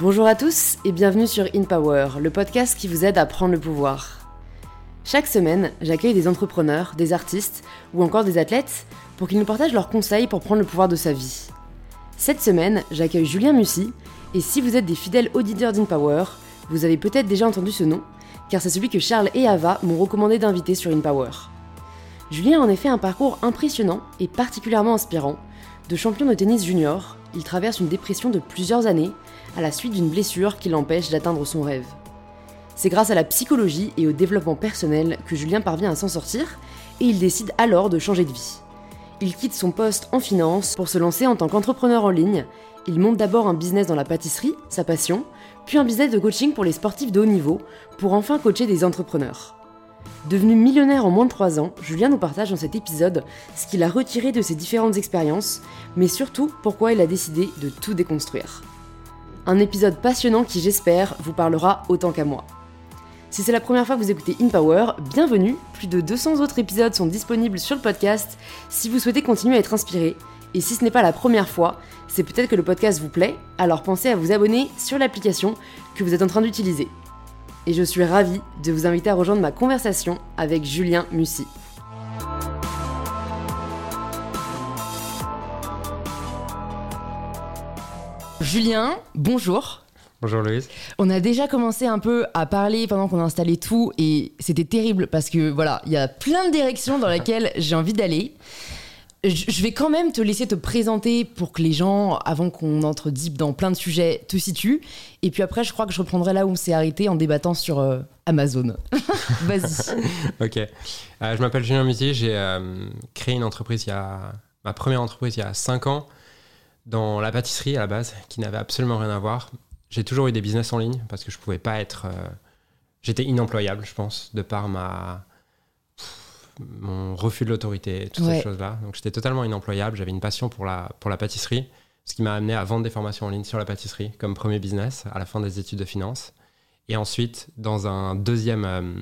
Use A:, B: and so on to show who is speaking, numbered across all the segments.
A: Bonjour à tous et bienvenue sur In Power, le podcast qui vous aide à prendre le pouvoir. Chaque semaine, j'accueille des entrepreneurs, des artistes ou encore des athlètes pour qu'ils nous partagent leurs conseils pour prendre le pouvoir de sa vie. Cette semaine, j'accueille Julien Mussy et si vous êtes des fidèles auditeurs d'InPower, vous avez peut-être déjà entendu ce nom, car c'est celui que Charles et Ava m'ont recommandé d'inviter sur InPower. Julien a en effet un parcours impressionnant et particulièrement inspirant. De champion de tennis junior, il traverse une dépression de plusieurs années à la suite d'une blessure qui l'empêche d'atteindre son rêve. C'est grâce à la psychologie et au développement personnel que Julien parvient à s'en sortir et il décide alors de changer de vie. Il quitte son poste en finance pour se lancer en tant qu'entrepreneur en ligne. Il monte d'abord un business dans la pâtisserie, sa passion, puis un business de coaching pour les sportifs de haut niveau, pour enfin coacher des entrepreneurs. Devenu millionnaire en moins de 3 ans, Julien nous partage dans cet épisode ce qu'il a retiré de ses différentes expériences, mais surtout pourquoi il a décidé de tout déconstruire. Un épisode passionnant qui j'espère vous parlera autant qu'à moi. Si c'est la première fois que vous écoutez InPower, bienvenue. Plus de 200 autres épisodes sont disponibles sur le podcast si vous souhaitez continuer à être inspiré. Et si ce n'est pas la première fois, c'est peut-être que le podcast vous plaît, alors pensez à vous abonner sur l'application que vous êtes en train d'utiliser et je suis ravie de vous inviter à rejoindre ma conversation avec Julien Mussy. Julien, bonjour.
B: Bonjour Louise.
A: On a déjà commencé un peu à parler pendant qu'on a installé tout et c'était terrible parce que voilà, il y a plein de directions dans lesquelles j'ai envie d'aller. Je vais quand même te laisser te présenter pour que les gens, avant qu'on entre deep dans plein de sujets, te situent. Et puis après, je crois que je reprendrai là où on s'est arrêté en débattant sur euh, Amazon. Vas-y.
B: ok. Euh, je m'appelle Julien Musier. J'ai euh, créé une entreprise il y a. Ma première entreprise il y a 5 ans dans la pâtisserie à la base, qui n'avait absolument rien à voir. J'ai toujours eu des business en ligne parce que je pouvais pas être. J'étais inemployable, je pense, de par ma mon refus de l'autorité, toutes ces choses-là. Donc j'étais totalement inemployable, j'avais une passion pour la, pour la pâtisserie, ce qui m'a amené à vendre des formations en ligne sur la pâtisserie comme premier business à la fin des études de finance. Et ensuite, dans un deuxième, euh,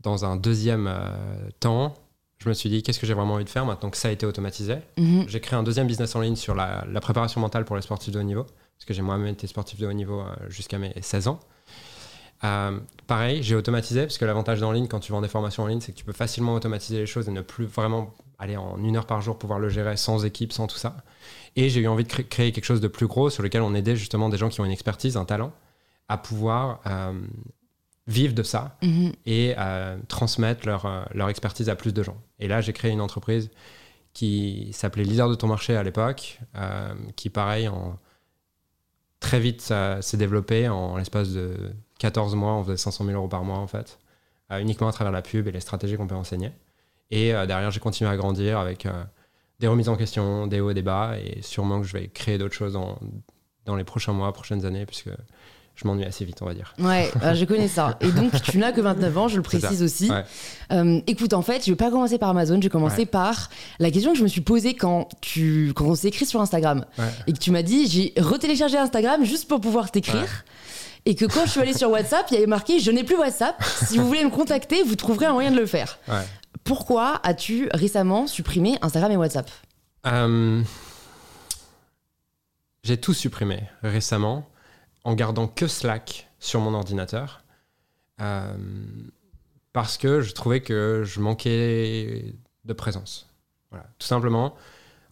B: dans un deuxième euh, temps, je me suis dit qu'est-ce que j'ai vraiment envie de faire maintenant que ça a été automatisé? Mhm. J'ai créé un deuxième business en ligne sur la, préparation mentale pour les sportifs de haut niveau, parce que j'ai moi-même été sportif de haut niveau euh, jusqu'à mes 16 ans. Euh, pareil, j'ai automatisé, parce que l'avantage d'en ligne, quand tu vends des formations en ligne, c'est que tu peux facilement automatiser les choses et ne plus vraiment aller en une heure par jour pouvoir le gérer sans équipe, sans tout ça. Et j'ai eu envie de créer quelque chose de plus gros sur lequel on aidait justement des gens qui ont une expertise, un talent, à pouvoir euh, vivre de ça mhm. et euh, transmettre leur, leur expertise à plus de gens. Et là, j'ai créé une entreprise qui s'appelait Leader de ton marché à l'époque, qui pareil, très vite, s'est développé en l'espace de 14 mois, on faisait 500 000 euros par mois en fait, euh, uniquement à travers la pub et les stratégies qu'on peut enseigner. Et euh, derrière, j'ai continué à grandir avec euh, des remises en question, des hauts et des bas, et sûrement que je vais créer d'autres choses dans, dans les prochains mois, prochaines années, puisque je m'ennuie assez vite, on va dire.
A: Ouais, je connais ça. Et donc, tu n'as que 29 ans, je le précise aussi. écoute, en fait, je ne vais pas commencer par Amazon, je vais commencer par la question que je me suis posée quand, tu, quand on s'est écrit sur Instagram. Et que tu m'as dit, j'ai retéléchargé Instagram juste pour pouvoir t'écrire. Et que quand je suis allée sur WhatsApp, il y avait marqué Je n'ai plus WhatsApp. Si vous voulez me contacter, vous trouverez un moyen de le faire. Pourquoi as-tu récemment supprimé Instagram et WhatsApp? Euh,
B: J'ai tout supprimé récemment en gardant que Slack sur mon ordinateur. Euh, parce que je trouvais que je manquais de présence. Voilà, tout simplement.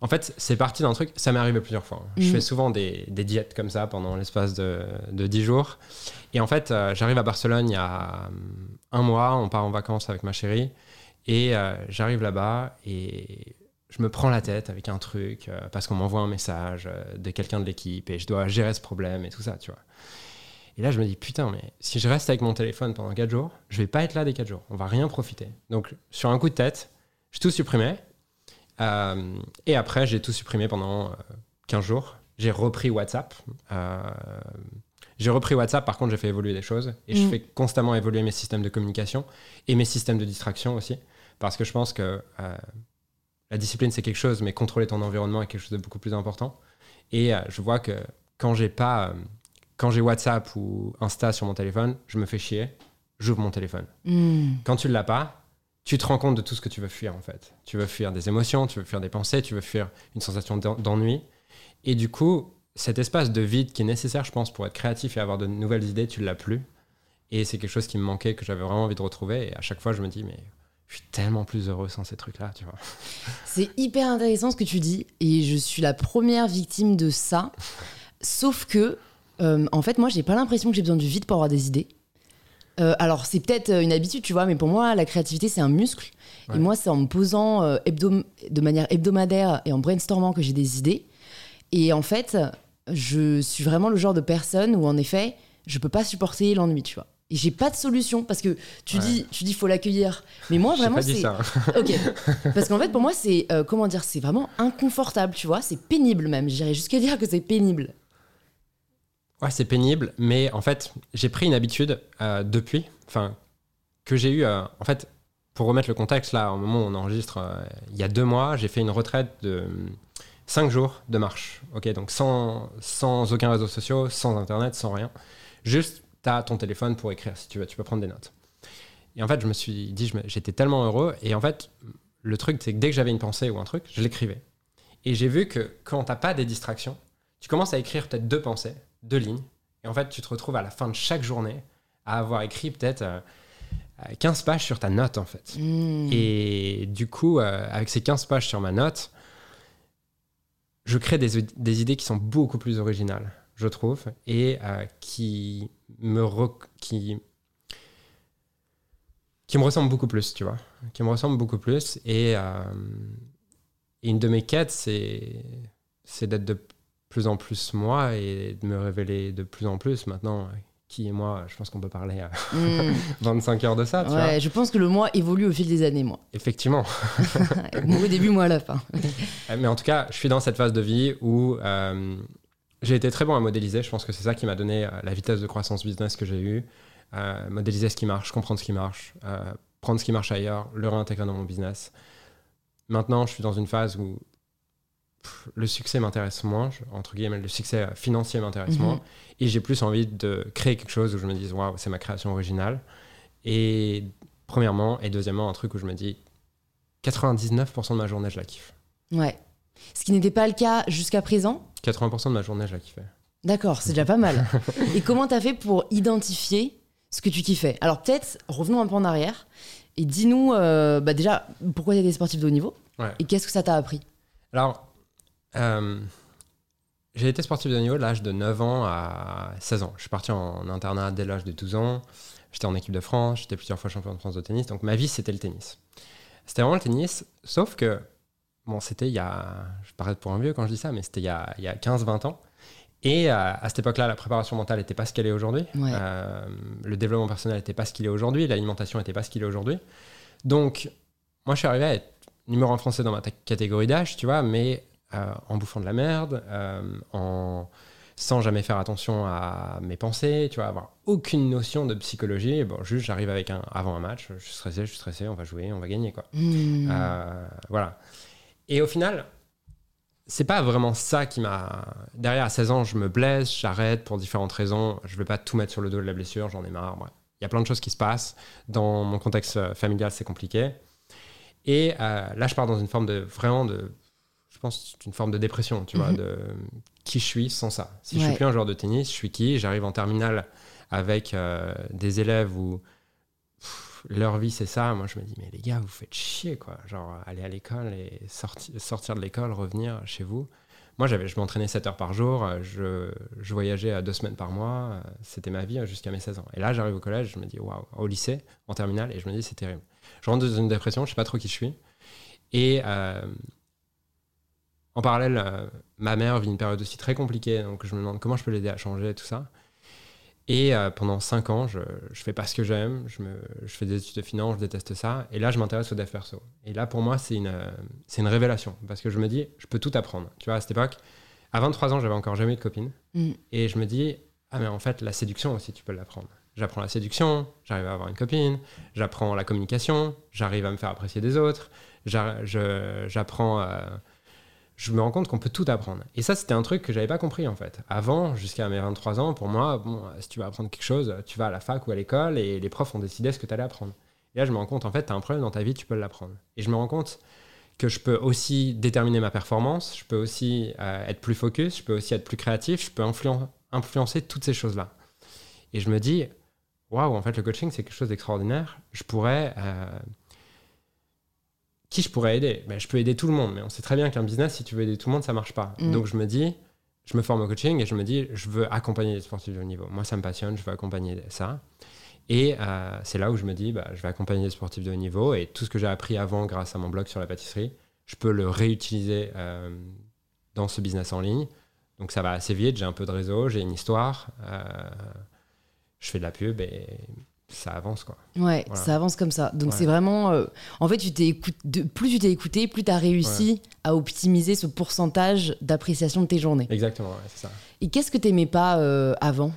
B: En fait, c'est parti d'un truc, ça m'est arrivé plusieurs fois. Je mhm. fais souvent des, diètes comme ça pendant l'espace de, de 10 jours. Et en fait, euh, j'arrive à Barcelone il y a un mois, on part en vacances avec ma chérie. Et euh, j'arrive là-bas et je me prends la tête avec un truc euh, parce qu'on m'envoie un message de quelqu'un de l'équipe et je dois gérer ce problème et tout ça, tu vois. Et là, je me dis, putain, mais si je reste avec mon téléphone pendant 4 jours, je vais pas être là des 4 jours. On va rien profiter. Donc, sur un coup de tête, je tout supprimé euh, et après, j'ai tout supprimé pendant 15 euh, jours. J'ai repris WhatsApp. Euh, j'ai repris WhatsApp, par contre, j'ai fait évoluer des choses. Et je mm. fais constamment évoluer mes systèmes de communication et mes systèmes de distraction aussi. Parce que je pense que la discipline, c'est quelque chose, mais contrôler ton environnement est quelque chose de beaucoup plus important. Et je vois que quand j'ai pas. quand j'ai WhatsApp ou Insta sur mon téléphone, je me fais chier, j'ouvre mon téléphone. Mm. Quand tu l'as pas, tu te rends compte de tout ce que tu veux fuir en fait. Tu veux fuir des émotions, tu veux fuir des pensées, tu veux fuir une sensation d'ennui. Et du coup, cet espace de vide qui est nécessaire, je pense, pour être créatif et avoir de nouvelles idées, tu l'as plus. Et c'est quelque chose qui me manquait, que j'avais vraiment envie de retrouver. Et à chaque fois, je me dis, mais je suis tellement plus heureux sans ces trucs-là, tu vois.
A: C'est hyper intéressant ce que tu dis. Et je suis la première victime de ça. Sauf que, euh, en fait, moi, j'ai pas l'impression que j'ai besoin du vide pour avoir des idées. Euh, alors, c'est peut-être euh, une habitude, tu vois, mais pour moi, la créativité, c'est un muscle.
B: Ouais.
A: Et moi, c'est en me posant euh, de manière hebdomadaire et en brainstormant que j'ai des idées. Et en fait, je suis vraiment le genre de personne où, en effet, je peux pas supporter l'ennui, tu vois. Et j'ai pas de solution parce que tu
B: Ouais.
A: dis, tu dis, faut l'accueillir. Mais moi, vraiment, c'est.
B: ça.
A: Ok. Parce qu'en fait, pour moi, c'est euh, comment dire, c'est vraiment inconfortable, tu vois. C'est pénible même. J'irais jusqu'à dire que c'est pénible.
B: Ouais, c'est pénible, mais en fait, j'ai pris une habitude euh, depuis, enfin, que j'ai eu, euh, en fait, pour remettre le contexte, là, au moment où on enregistre, il y a deux mois, j'ai fait une retraite de 5 jours de marche, ok, donc sans, sans aucun réseau social, sans internet, sans rien. Juste, tu as ton téléphone pour écrire si tu veux, tu peux prendre des notes. Et en fait, je me suis dit, j'étais tellement heureux, et en fait, le truc, c'est que dès que j'avais une pensée ou un truc, je l'écrivais. Et j'ai vu que quand t'as pas des distractions, tu commences à écrire peut-être deux pensées, deux lignes, et en fait, tu te retrouves à la fin de chaque journée à avoir écrit peut-être euh, euh, 15 pages sur ta note, en fait.
A: Hmm.
B: Et du coup, euh, avec ces 15 pages sur ma note, je crée des, des idées qui sont beaucoup plus originales, je trouve, et euh, qui me rec- qui qui me ressemblent beaucoup plus, tu vois, qui me ressemblent beaucoup plus. Et, euh, et une de mes quêtes, c'est c'est d'être de plus en plus moi et de me révéler de plus en plus. Maintenant, qui est moi Je pense qu'on peut parler à
A: Hmm.
B: 25 heures de ça, tu vois.
A: Ouais, je pense que le moi évolue au fil des années, moi.
B: Effectivement.
A: moi au début, moi à la fin.
B: Mais en tout cas, je suis dans cette phase de vie où euh, j'ai été très bon à modéliser. Je pense que c'est ça qui m'a donné euh, la vitesse de croissance business que j'ai eue. Euh, modéliser ce qui marche, comprendre ce qui marche, euh, prendre ce qui marche ailleurs, le réintégrer dans mon business. Maintenant, je suis dans une phase où pff, le succès m'intéresse moins, je- entre guillemets, le succès financier m'intéresse
A: Mhm.
B: moins. Et j'ai plus envie de créer quelque chose où je me dise, waouh, c'est ma création originale. Et premièrement, et deuxièmement, un truc où je me dis, 99% de ma journée, je la kiffe.
A: Ouais. Ce qui n'était pas le cas jusqu'à présent.
B: 80% de ma journée, je la kiffais.
A: D'accord, c'est déjà pas mal. et comment t'as fait pour identifier ce que tu kiffais? Alors peut-être, revenons un peu en arrière et dis-nous euh, bah déjà pourquoi des sportif de haut niveau
B: Ouais.
A: et qu'est-ce que ça t'a appris?
B: Alors, euh, j'ai été sportif de haut niveau de l'âge de 9 ans à 16 ans. Je suis parti en internat dès l'âge de 12 ans. J'étais en équipe de France, j'étais plusieurs fois champion de France de tennis. Donc ma vie, c'était le tennis. C'était vraiment le tennis, sauf que, bon, c'était il y a. Je parais pour un vieux quand je dis ça, mais c'était il y a, il y a 15-20 ans. Et euh, à cette époque-là, la préparation mentale n'était pas ce qu'elle est aujourd'hui.
A: Ouais.
B: Euh, le développement personnel n'était pas ce qu'il est aujourd'hui. L'alimentation n'était pas ce qu'il est aujourd'hui. Donc, moi, je suis arrivé à être numéro un français dans ma catégorie d'âge, tu vois, mais euh, en bouffant de la merde, en sans jamais faire attention à mes pensées, tu vois, avoir aucune notion de psychologie. Bon, juste, j'arrive avec un avant un match, je suis stressé, je suis stressé, on va jouer, on va gagner, quoi. Euh, voilà. Et au final, c'est pas vraiment ça qui m'a. Derrière, à 16 ans, je me blesse, j'arrête pour différentes raisons. Je vais pas tout mettre sur le dos de la blessure, j'en ai marre. bref. Il y a plein de choses qui se passent. Dans mon contexte euh, familial, c'est compliqué. Et euh, là, je pars dans une forme de. Vraiment de. Je pense une forme de dépression, tu vois,
A: Mhm.
B: de qui je suis sans ça. Si je
A: Ouais.
B: suis plus un joueur de tennis, je suis qui? J'arrive en terminale avec euh, des élèves où leur vie c'est ça. Moi je me dis mais les gars vous faites chier quoi. Genre aller à l'école et sorti- sortir de l'école, revenir chez vous. Moi j'avais, je m'entraînais 7 heures par jour, euh, je, je voyageais à deux semaines par mois, euh, c'était ma vie euh, jusqu'à mes 16 ans. Et là j'arrive au collège, je me dis waouh, au lycée, en terminale, et je me dis c'est terrible. Je rentre dans une dépression, je sais pas trop qui je suis. Et euh, en parallèle, euh, ma mère vit une période aussi très compliquée, donc je me demande comment je peux l'aider à changer tout ça. Et euh, pendant 5 ans, je, je fais pas ce que j'aime, je, me- je fais des études de finance, je déteste ça. Et là, je m'intéresse au dev perso. Et là, pour moi, c'est une, euh, c'est une révélation, parce que je me dis, je peux tout apprendre. Tu vois, à cette époque, à 23 ans, j'avais encore jamais eu de copine.
A: Mm.
B: Et je me dis, ah mais en fait, la séduction aussi, tu peux l'apprendre. J'apprends la séduction, j'arrive à avoir une copine, j'apprends la communication, j'arrive à me faire apprécier des autres, j'a- je- j'apprends... euh, je me rends compte qu'on peut tout apprendre. Et ça, c'était un truc que j'avais pas compris en fait. Avant, jusqu'à mes 23 ans, pour moi, bon, si tu veux apprendre quelque chose, tu vas à la fac ou à l'école et les profs ont décidé ce que tu allais apprendre. Et là, je me rends compte, en fait, tu as un problème dans ta vie, tu peux l'apprendre. Et je me rends compte que je peux aussi déterminer ma performance, je peux aussi euh, être plus focus, je peux aussi être plus créatif, je peux influencer toutes ces choses-là. Et je me dis, waouh, en fait, le coaching, c'est quelque chose d'extraordinaire. Je pourrais. Euh, qui je pourrais aider? Ben, Je peux aider tout le monde, mais on sait très bien qu'un business, si tu veux aider tout le monde, ça marche pas. Mm. Donc je me dis, je me forme au coaching et je me dis, je veux accompagner les sportifs de haut niveau. Moi, ça me passionne, je veux accompagner ça. Et euh, c'est là où je me dis, bah, je vais accompagner les sportifs de haut niveau et tout ce que j'ai appris avant grâce à mon blog sur la pâtisserie, je peux le réutiliser euh, dans ce business en ligne. Donc ça va assez vite, j'ai un peu de réseau, j'ai une histoire, euh, je fais de la pub et ça avance quoi.
A: Ouais, ça avance comme ça. Donc c'est vraiment en fait tu t'es plus tu t'es écouté, plus tu as réussi à optimiser ce pourcentage d'appréciation de tes journées.
B: Exactement, c'est ça.
A: Et qu'est-ce que tu n'aimais pas avant?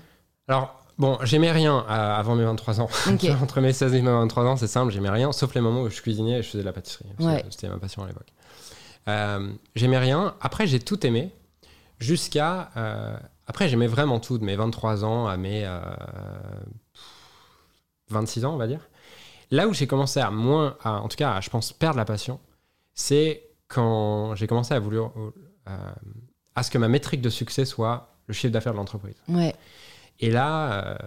B: Alors Bon, j'aimais rien euh, avant mes 23 ans. Entre mes 16 et mes 23 ans, c'est simple, j'aimais rien, sauf les moments où je cuisinais et je faisais de la pâtisserie. C'était ma passion à l'époque. Euh, j'aimais rien. Après, j'ai tout aimé. Jusqu'à. Euh, après, j'aimais vraiment tout, de mes 23 ans à mes 26 ans, on va dire. Là où j'ai commencé à moins. À, en tout cas, à, je pense, perdre la passion, c'est quand j'ai commencé à vouloir. à ce que ma métrique de succès soit le chiffre d'affaires de l'entreprise.
A: Ouais.
B: Et là, euh,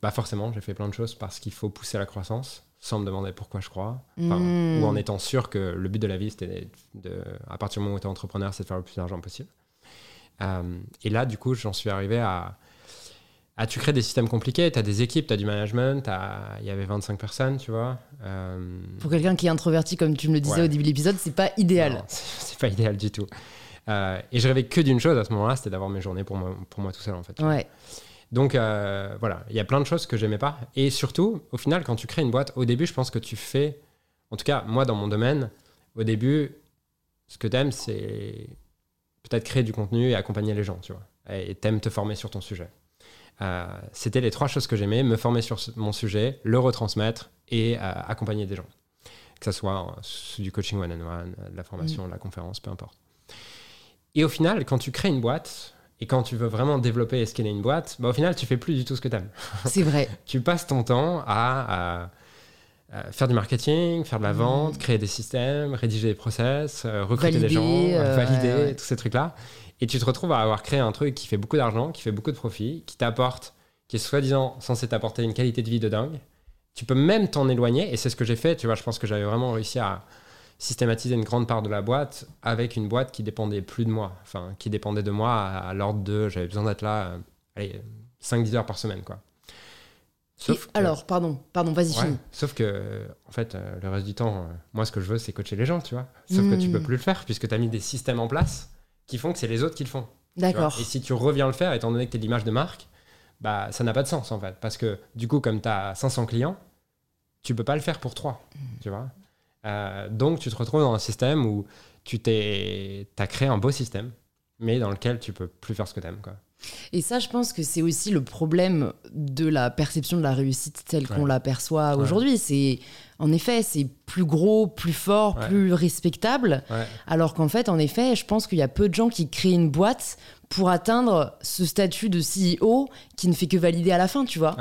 B: bah forcément, j'ai fait plein de choses parce qu'il faut pousser la croissance sans me demander pourquoi je crois, hmm. ou en étant sûr que le but de la vie, c'était de, à partir du moment où tu es entrepreneur, c'est de faire le plus d'argent possible. Euh, et là, du coup, j'en suis arrivé à, à, tu crées des systèmes compliqués, tu as des équipes, tu as du management, il y avait 25 personnes, tu vois.
A: Euh, Pour quelqu'un qui est introverti, comme tu me le disais au début de l'épisode, c'est pas idéal.
B: C'est pas idéal du tout. et je rêvais que d'une chose à ce moment-là, c'était d'avoir mes journées pour moi, pour moi tout seul, en fait.
A: Ouais.
B: Donc euh, voilà, il y a plein de choses que j'aimais pas. Et surtout, au final, quand tu crées une boîte, au début, je pense que tu fais, en tout cas, moi dans mon domaine, au début, ce que tu aimes, c'est peut-être créer du contenu et accompagner les gens, tu vois. Et t'aimes te former sur ton sujet. Euh, c'était les trois choses que j'aimais, me former sur mon sujet, le retransmettre et euh, accompagner des gens. Que ce soit du coaching one-on-one, de la formation, mm. de la conférence, peu importe. Et au final, quand tu crées une boîte, et quand tu veux vraiment développer et scaler une boîte, bah, au final, tu fais plus du tout ce que tu aimes.
A: C'est vrai.
B: tu passes ton temps à, faire du marketing, faire de la vente, mmh. créer des systèmes, rédiger des process, euh, recruter des gens, euh, valider, tous ces trucs-là. Et tu te retrouves à avoir créé un truc qui fait beaucoup d'argent, qui fait beaucoup de profit, qui t'apporte, qui est soi-disant censé t'apporter une qualité de vie de dingue. Tu peux même t'en éloigner, et c'est ce que j'ai fait. Tu vois, je pense que j'avais vraiment réussi à, systématiser une grande part de la boîte avec une boîte qui dépendait plus de moi, enfin qui dépendait de moi à, l'ordre de j'avais besoin d'être là euh, allez, 5-10 heures par semaine quoi.
A: Sauf alors, pardon, pardon, vas-y, finis.
B: Sauf que, en fait, euh, le reste du temps, euh, moi, ce que je veux, c'est coacher les gens, tu vois. Sauf que tu peux hmm. plus le faire, puisque tu as mis des systèmes en place qui font que c'est les autres qui le font.
A: D'accord.
B: Et si tu reviens le faire, étant donné que tu es l'image de marque, bah, ça n'a pas de sens, en fait. Parce que, du coup, comme tu as 500 clients, tu peux pas le faire pour 3, hmm. tu vois. Euh, donc tu te retrouves dans un système où tu t'es, as créé un beau système, mais dans lequel tu peux plus faire ce que tu aimes. Quoi.
A: Et ça, je pense que c'est aussi le problème de la perception de la réussite telle qu'on l'aperçoit aujourd'hui. C'est en effet, c'est plus gros, plus fort, plus respectable. Alors qu'en fait, en effet, je pense qu'il y a peu de gens qui créent une boîte pour atteindre ce statut de CEO qui ne fait que valider à la fin, tu vois.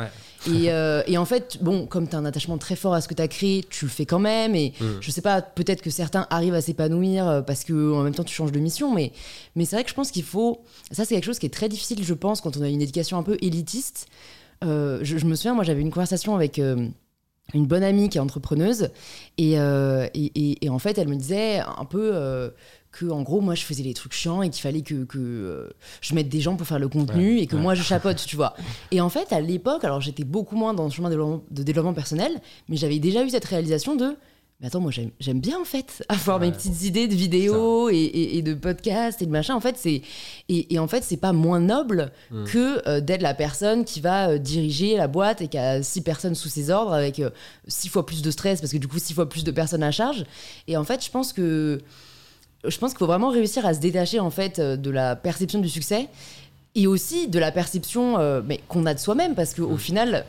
A: Euh, et, en fait, bon, comme tu as un attachement très fort à ce que tu as créé, tu le fais quand même. Et mm. je sais pas, peut-être que certains arrivent à s'épanouir euh, parce que en même temps tu changes de mission. Mais, mais c'est vrai que je pense qu'il faut. Ça, c'est quelque chose qui est très difficile, je pense, quand on a une éducation un peu élitiste. Euh, je, me souviens, moi, j'avais une conversation avec une bonne amie qui est entrepreneuse et, et, en fait elle me disait un peu que en gros moi je faisais les trucs chiants et qu'il fallait que, que euh, je mette des gens pour faire le contenu et que moi je chapote tu vois. Et en fait à l'époque alors j'étais beaucoup moins dans le chemin de développement, personnel mais j'avais déjà eu cette réalisation de mais attends moi j'aime bien en fait avoir mes petites idées de vidéos et, et, de podcasts et de machin. En fait c'est et, en fait c'est pas moins noble hmm. que euh, d'être la personne qui va euh, diriger la boîte et qui a six personnes sous ses ordres avec six fois plus de stress parce que du coup six fois plus de personnes à charge. Et en fait je pense que je pense qu'il faut vraiment réussir à se détacher en fait euh, de la perception du succès et aussi de la perception euh, mais qu'on a de soi-même parce qu'au au mm. final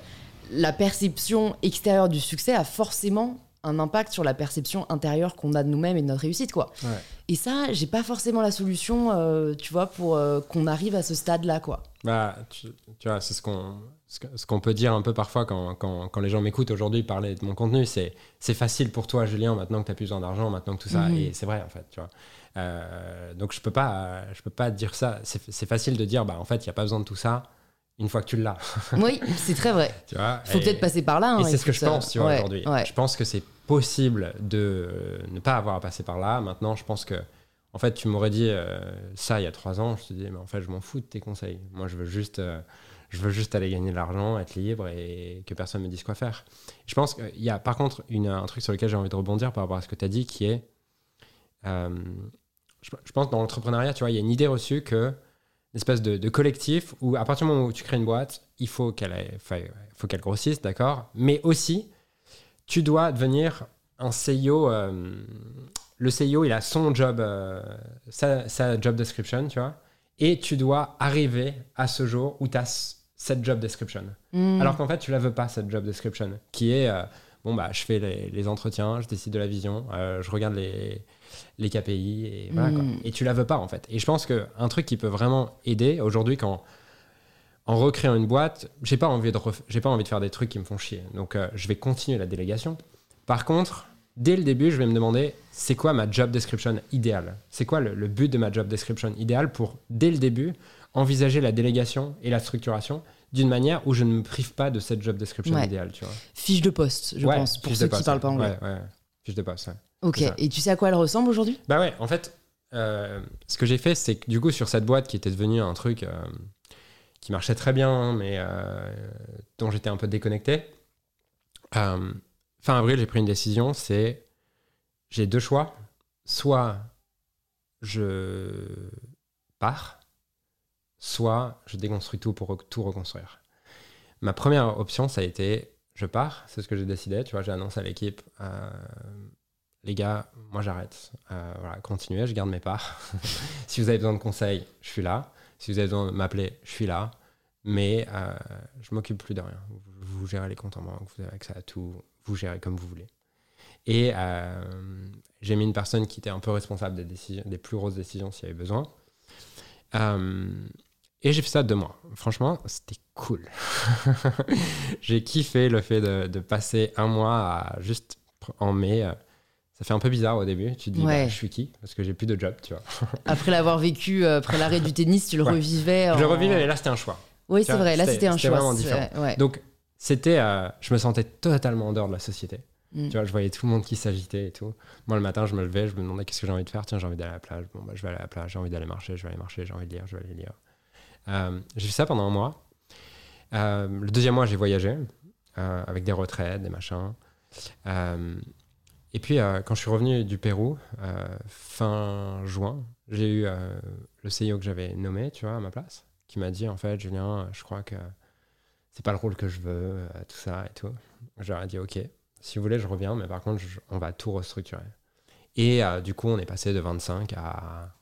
A: la perception extérieure du succès a forcément un impact sur la perception intérieure qu'on a de nous-mêmes et de notre réussite, quoi.
B: Ouais.
A: Et ça, j'ai pas forcément la solution, euh, tu vois, pour euh, qu'on arrive à ce stade-là, quoi.
B: Bah, tu, tu vois, c'est ce qu'on ce qu'on peut dire un peu parfois quand, quand, quand les gens m'écoutent aujourd'hui parler de mon contenu. C'est c'est facile pour toi, Julien, maintenant que tu n'as plus besoin d'argent, maintenant que tout ça.
A: Mhm.
B: Et c'est vrai, en fait, tu vois. Euh, donc, je peux pas, je peux pas dire ça. C'est facile de dire, bah, en fait, il n'y a pas besoin de tout ça une fois que tu l'as.
A: oui, c'est très vrai.
B: Tu vois.
A: Faut peut-être passer par là. hein,
B: Et c'est ce que je pense,
A: ouais,
B: aujourd'hui.
A: ouais.
B: Je pense que c'est possible de ne pas avoir à passer par là. Maintenant, je pense que, en fait, tu m'aurais dit euh, ça il y a trois ans, je te dis, mais en fait, je m'en fous de tes conseils. Moi, je veux juste, euh, je veux juste aller gagner de l'argent, être libre et que personne me dise quoi faire. Je pense qu'il y a, par contre, une, un truc sur lequel j'ai envie de rebondir par rapport à ce que tu as dit, qui est, euh, je, pense, dans l'entrepreneuriat, tu vois, il y a une idée reçue que espèce de, collectif où à partir du moment où tu crées une boîte, il faut qu'elle faut qu'elle grossisse, d'accord? Mais aussi, tu dois devenir un CEO. euh, le CEO, il a son job, euh, sa, sa job description, tu vois? Et tu dois arriver à ce jour où tu as cette job description.
A: Hmm.
B: Alors qu'en fait, tu la veux pas, cette job description, qui est, euh, bon, bah, je fais les, les entretiens, je décide de la vision, euh, je regarde les, les KPI, et voilà, quoi.
A: Mm.
B: Et tu la veux pas, en fait. Et je pense qu'un truc qui peut vraiment aider, aujourd'hui, quand, en recréant une boîte, j'ai pas envie de, j'ai pas envie de faire des trucs qui me font chier. Donc, euh, je vais continuer la délégation. Par contre, dès le début, je vais me demander, c'est quoi ma job description idéale? C'est quoi le, le but de ma job description idéale pour, dès le début, envisager la délégation et la structuration d'une manière où je ne me prive pas de cette job description
A: Ouais.
B: idéale, tu vois.
A: Fiche de poste, je
B: Ouais,
A: pense, pour ceux qui
B: poste,
A: parlent pas anglais.
B: Ouais. Fiche de poste, ouais.
A: Ok, et tu sais à quoi elle ressemble aujourd'hui?
B: Bah ouais, en fait, euh, ce que j'ai fait, c'est que du coup, sur cette boîte qui était devenue un truc euh, qui marchait très bien, mais euh, dont j'étais un peu déconnecté, fin avril, j'ai pris une décision, c'est j'ai deux choix. Soit je pars, soit je déconstruis tout pour tout reconstruire. Ma première option, ça a été je pars, c'est ce que j'ai décidé. Tu vois, j'ai annoncé à l'équipe, euh, les gars, moi j'arrête. Euh, voilà, continuez, je garde mes parts. si vous avez besoin de conseils, je suis là. Si vous avez besoin de m'appeler, je suis là. Mais euh, je m'occupe plus de rien. Vous, vous gérez les comptes en banque, vous avez accès à tout, vous gérez comme vous voulez. Et euh, j'ai mis une personne qui était un peu responsable des, décisions, des plus grosses décisions s'il y avait besoin. Et j'ai fait ça deux mois. Franchement, c'était cool. j'ai kiffé le fait de, de passer un mois à juste en mai. euh, Ça fait un peu bizarre au début. Tu te dis,
A: Ouais.
B: bah, je suis qui? Parce que j'ai plus de job, tu vois.
A: Après l'avoir vécu, euh, après l'arrêt du tennis, tu le
B: Ouais.
A: revivais.
B: Je le revivais, mais là, c'était un choix.
A: Oui, c'est vrai, là
B: c'était-
A: un
B: c'était
A: choix.
B: vraiment différent.
A: ouais.
B: Donc, c'était, euh, je me sentais totalement en dehors de la société.
A: Mm.
B: Tu vois, je voyais tout le monde qui s'agitait et tout. Moi, le matin, je me levais, je me demandais qu'est-ce que j'ai envie de faire. Tiens, j'ai envie d'aller à la plage. Bon, bah, je vais aller à la plage. J'ai envie d'aller marcher. Je vais aller marcher. J'ai envie de lire. Je vais aller lire. Euh, j'ai fait ça pendant un mois. Euh, le deuxième mois, j'ai voyagé euh, avec des retraites, des machins. Et puis, quand je suis revenu du Pérou, fin juin, j'ai eu le CEO que j'avais nommé, tu vois, à ma place, qui m'a dit, en fait, Julien, je crois que c'est pas le rôle que je veux, tout ça et tout. Ai dit, OK, si vous voulez, je reviens, mais par contre, on va tout restructurer. Et du coup, on est passé de 25 à,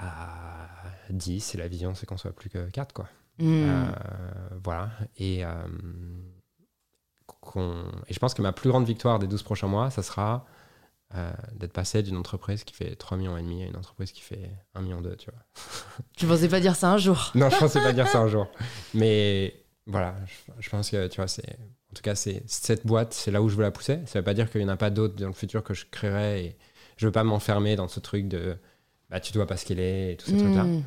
B: à 10, et la vision, c'est qu'on soit plus que 4, quoi.
A: Mm.
B: Euh, voilà. Et, euh, et je pense que ma plus grande victoire des 12 prochains mois, ça sera euh, d'être passé d'une entreprise qui fait 3 millions et demi à une entreprise qui fait 1 million 2, tu vois.
A: Tu pensais pas dire ça un jour
B: Non, je pensais pas dire ça un jour. Mais voilà, je, je pense que, tu vois, c'est... En tout cas, c'est cette boîte, c'est là où je veux la pousser. Ça veut pas dire qu'il y en a pas d'autres dans le futur que je créerai. Et je veux pas m'enfermer dans ce truc de... Bah, tu dois pas scaler et tout ce truc-là.
A: Mm.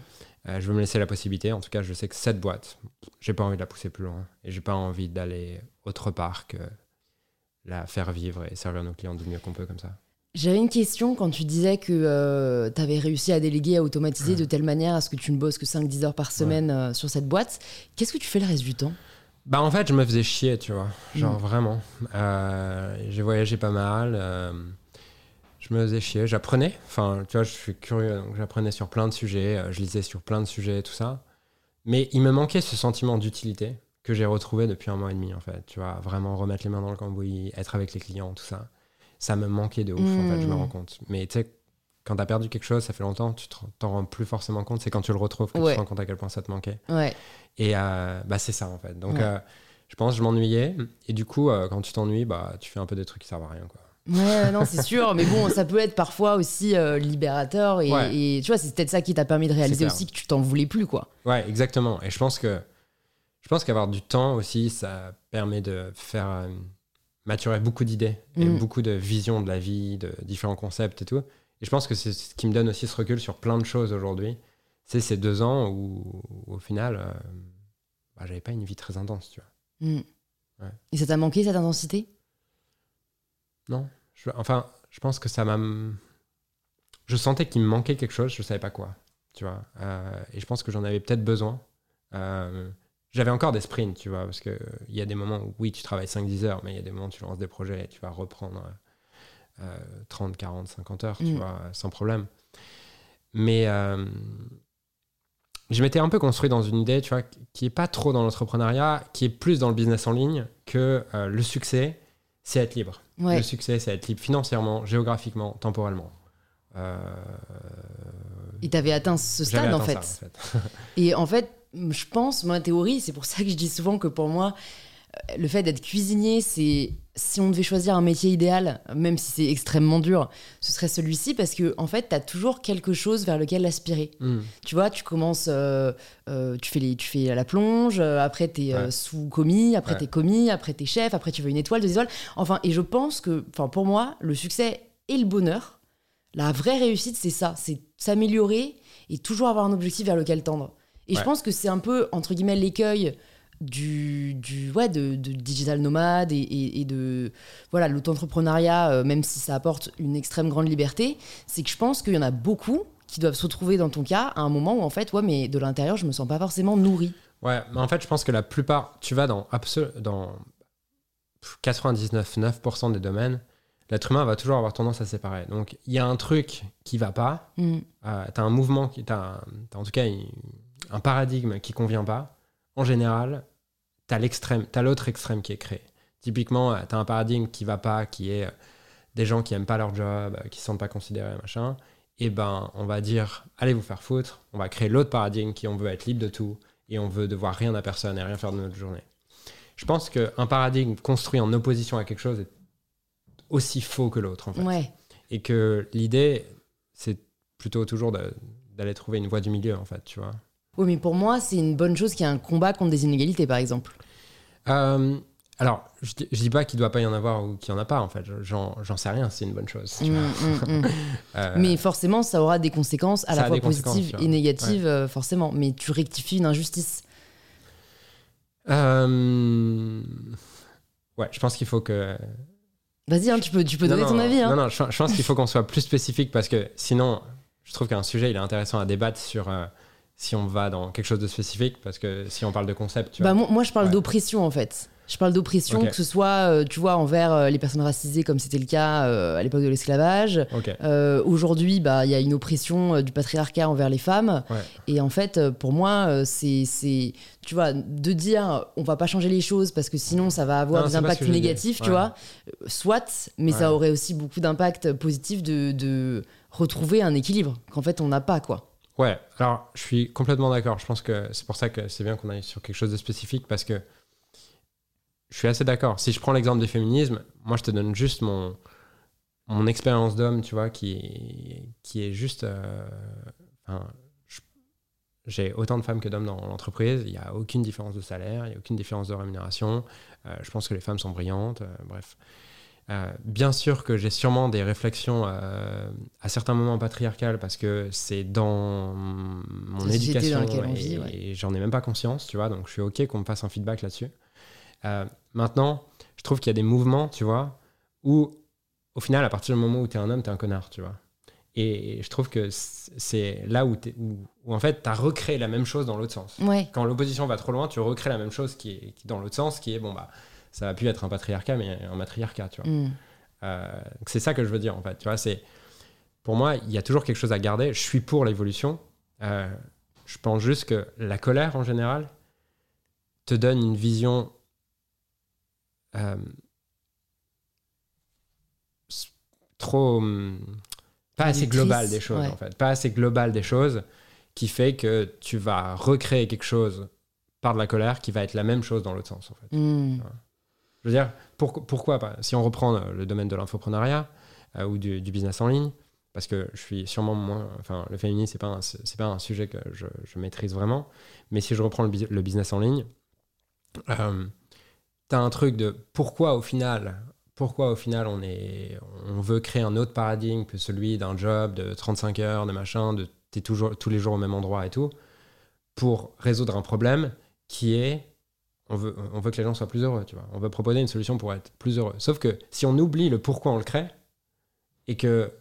B: Euh, je veux me laisser la possibilité. En tout cas, je sais que cette boîte, j'ai pas envie de la pousser plus loin. Et j'ai pas envie d'aller autre part que la faire vivre et servir nos clients du mieux qu'on peut comme ça.
A: J'avais une question quand tu disais que tu avais réussi à déléguer, à automatiser de telle manière à ce que tu ne bosses que 5-10 heures par semaine euh, sur cette boîte. Qu'est-ce que tu fais le reste du temps?
B: Bah en fait, je me faisais chier, tu vois. Genre
A: Mm.
B: vraiment. Euh, j'ai voyagé pas mal. Je me faisais chier. J'apprenais. Enfin, tu vois, je suis curieux. Donc j'apprenais sur plein de sujets. euh, je lisais sur plein de sujets, tout ça. Mais il me manquait ce sentiment d'utilité que j'ai retrouvé depuis un mois et demi, en fait. Tu vois, vraiment remettre les mains dans le cambouis, être avec les clients, tout ça. Ça me manquait de ouf, en fait, je me
A: Mm.
B: rends compte. Mais tu sais, quand t'as perdu quelque chose, ça fait longtemps, tu te- t'en rends plus forcément compte. C'est quand tu le retrouves que tu te rends compte à quel point ça te manquait.
A: Ouais.
B: Et euh, bah, c'est ça, en fait. Donc,
A: Ouais.
B: euh, je pense, je m'ennuyais. Et du coup, euh, quand tu t'ennuies, bah, tu fais un peu des trucs qui servent à rien, quoi.
A: Ouais, non, c'est sûr, mais bon, ça peut être parfois aussi euh, libérateur et,
B: Ouais.
A: et tu vois, c'est peut-être ça qui t'a permis de réaliser aussi que tu t'en voulais plus, quoi.
B: Ouais, exactement. Et je pense que je pense qu'avoir du temps aussi, ça permet de faire euh, maturer beaucoup d'idées et
A: Mm.
B: beaucoup de visions de la vie, de différents concepts et tout. Et je pense que c'est ce qui me donne aussi ce recul sur plein de choses aujourd'hui. C'est ces deux ans où, où, au final, euh, bah, j'avais pas une vie très intense, tu vois.
A: Mm.
B: Ouais.
A: Et ça t'a manqué cette intensité?
B: Non. Je- enfin, je pense que ça m'a. Je sentais qu'il me manquait quelque chose, je savais pas quoi. Tu vois. Euh, et je pense que j'en avais peut-être besoin. Euh, J'avais encore des sprints, tu vois, parce qu'il y a des moments où, oui, tu travailles 5-10 heures, mais il y a des moments où tu lances des projets et tu vas reprendre euh, 30, 40, 50 heures, tu
A: Mm.
B: vois, sans problème. Mais euh, je m'étais un peu construit dans une idée, tu vois, qui est pas trop dans l'entrepreneuriat, qui est plus dans le business en ligne, que le succès, c'est être libre.
A: Ouais.
B: Le succès, c'est être libre financièrement, géographiquement, temporellement. Euh,
A: Et t'avais atteint ce stade, en fait.
B: ça, en fait.
A: Et en fait, je pense, ma théorie, c'est pour ça que je dis souvent que pour moi, le fait d'être cuisinier, c'est si on devait choisir un métier idéal, même si c'est extrêmement dur, ce serait celui-ci parce que en fait, t'as toujours quelque chose vers lequel aspirer.
B: Hmm.
A: Tu vois, tu commences, euh, euh, tu, fais les, tu fais la plonge, euh, après t'es euh,
B: Ouais.
A: sous commis, après
B: Ouais.
A: t'es commis, après t'es chef, après tu veux une étoile, deux étoiles. Enfin, et je pense que, enfin, pour moi, le succès et le bonheur, la vraie réussite, c'est ça, c'est s'améliorer et toujours avoir un objectif vers lequel tendre. Et je pense que c'est un peu, entre guillemets, l'écueil du, du ouais, de, de digital nomade et, et- et de voilà l'auto-entrepreneuriat, euh, même si ça apporte une extrême grande liberté, c'est que je pense qu'il y en a beaucoup qui doivent se retrouver dans ton cas à un moment où en fait, ouais, mais de l'intérieur, je me sens pas forcément nourri.
B: Ouais, mais en fait, je pense que la plupart, tu vas dans, dans 99,9% des domaines, l'être humain va toujours avoir tendance à séparer. Donc, il y a un truc qui va pas,
A: Mm.
B: euh, t'as un mouvement, qui, un- t'as en tout cas un paradigme qui convient pas. En général, t'as l'extrême, t'as l'autre extrême qui est créé. Typiquement, euh, t'as un paradigme qui va pas, qui est euh, des gens qui aiment pas leur job, euh, qui se sentent pas considérés, machin. Et ben, on va dire, allez vous faire foutre. On va créer l'autre paradigme qui on veut être libre de tout et on veut devoir rien à personne et rien faire de notre journée. Je pense qu'un paradigme construit en opposition à quelque chose est aussi faux que l'autre, en fait.
A: Ouais.
B: Et que l'idée, c'est plutôt toujours d'aller trouver une voie du milieu, en fait, tu vois.
A: Oui, mais pour moi, c'est une bonne chose qu'il y ait un combat contre des inégalités, par exemple.
B: Euh, alors, je, je dis pas qu'il doit pas y en avoir ou qu'il y en a pas, en fait. J'en sais rien, c'est une bonne chose. tu
A: Mm,
B: vois.
A: mm, mm.
B: Euh,
A: Mais forcément, ça aura des conséquences à la fois positives et négatives, euh, forcément. Mais tu rectifies une injustice.
B: ouais, je pense qu'il faut que
A: Vas-y, hein, tu peux, tu peux
B: Non,
A: donner
B: non,
A: ton avis. Hein.
B: Non, non, je, je pense qu'il faut qu'on soit plus spécifique parce que sinon, je trouve qu'un sujet, il est intéressant à débattre sur si on va dans quelque chose de spécifique parce que si on parle de concept, tu
A: Bah,
B: vois.
A: moi, je parle
B: Ouais.
A: d'oppression en fait. Je parle d'oppression, que ce soit, euh, tu vois, envers euh, les personnes racisées, comme c'était le cas euh, à l'époque de l'esclavage.
B: Ok.
A: Euh, Aujourd'hui, bah, il y a une oppression du patriarcat envers les femmes.
B: Ouais.
A: Et en fait, pour moi, c'est, tu vois, de dire on va pas changer les choses parce que sinon ça va avoir
B: Non,
A: des impacts négatifs, tu vois. Soit, mais ça aurait aussi beaucoup d'impacts positifs de, de retrouver un équilibre qu'en fait on n'a pas, quoi.
B: Ouais, alors je suis complètement d'accord. Je pense que c'est pour ça que c'est bien qu'on aille sur quelque chose de spécifique parce que je suis assez d'accord. Si je prends l'exemple du féminisme, moi je te donne juste mon, mon expérience d'homme, tu vois, qui, qui est juste. euh, j'ai autant de femmes que d'hommes dans l'entreprise. Il n'y a aucune différence de salaire, il n'y a aucune différence de rémunération. Euh, je pense que les femmes sont brillantes. euh, bref. Euh, bien sûr que j'ai sûrement des réflexions euh, à certains moments patriarcales parce que c'est dans mon éducation
A: dans
B: et,
A: vit, ouais.
B: et j'en ai même pas conscience, tu vois. Donc je suis ok qu'on me fasse un feedback là-dessus. Euh, maintenant, je trouve qu'il y a des mouvements, tu vois, où au final, à partir du moment où tu es un homme, tu es un connard, tu vois. Et je trouve que c'est là où, t'es- où, où, en fait tu as recréé la même chose dans l'autre sens.
A: Ouais.
B: Quand l'opposition va trop loin, tu recrées la même chose qui est, qui est dans l'autre sens, qui est bon bah ça va plus être un patriarcat mais un matriarcat, tu vois.
A: Mm.
B: Euh, c'est ça que je veux dire en fait. Tu vois, c'est pour moi il y a toujours quelque chose à garder. Je suis pour l'évolution. Euh, je pense juste que la colère en général te donne une vision euh, trop hum, pas assez globale des choses
A: ouais.
B: en fait, pas assez globale des choses qui fait que tu vas recréer quelque chose par de la colère qui va être la même chose dans l'autre sens, en fait.
A: Hmm.
B: Je veux dire, pour- pourquoi pas Si on reprend euh, le domaine de l'infoprenariat euh, ou du, business en ligne, parce que je suis sûrement moins. Enfin, le féminisme, un, c'est pas un sujet que je, maîtrise vraiment. Mais si je reprends le, bus- le business en ligne, euh, t'as un truc de pourquoi au final, pourquoi au final on est, on veut créer un autre paradigme que celui d'un job de 35 heures, de machin, de t'es toujours tous les jours au même endroit et tout, pour résoudre un problème qui est on veut, on veut que les gens soient plus heureux, tu vois. On veut proposer une solution pour être plus heureux. Sauf que si on oublie le pourquoi on le crée et que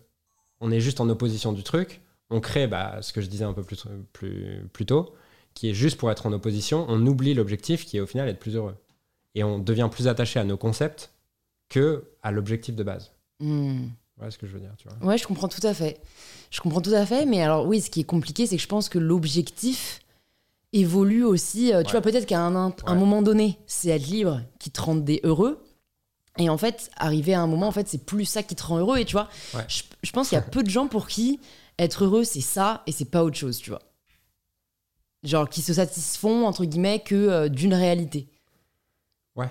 B: on est juste en opposition du truc, on crée bah, ce que je disais un peu plus, plus, plus tôt, qui est juste pour être en opposition, on oublie l'objectif qui est au final être plus heureux. Et on devient plus attaché à nos concepts que à l'objectif de base.
A: Hmm.
B: Voilà ce que je veux dire, tu vois.
A: Ouais, je comprends tout à fait. Je comprends tout à fait, mais alors oui, ce qui est compliqué, c'est que je pense que l'objectif évolue aussi. euh, Tu vois, peut-être qu'à un, un
B: Ouais.
A: moment donné, c'est être libre qui te rend des heureux. Et en fait, arriver à un moment, en fait, c'est plus ça qui te rend heureux. Et tu vois,
B: Ouais.
A: je, je pense qu'il y a peu de gens pour qui être heureux, c'est ça et c'est pas autre chose, tu vois. Genre, qui se satisfont, entre guillemets, que euh, d'une réalité.
B: Ouais.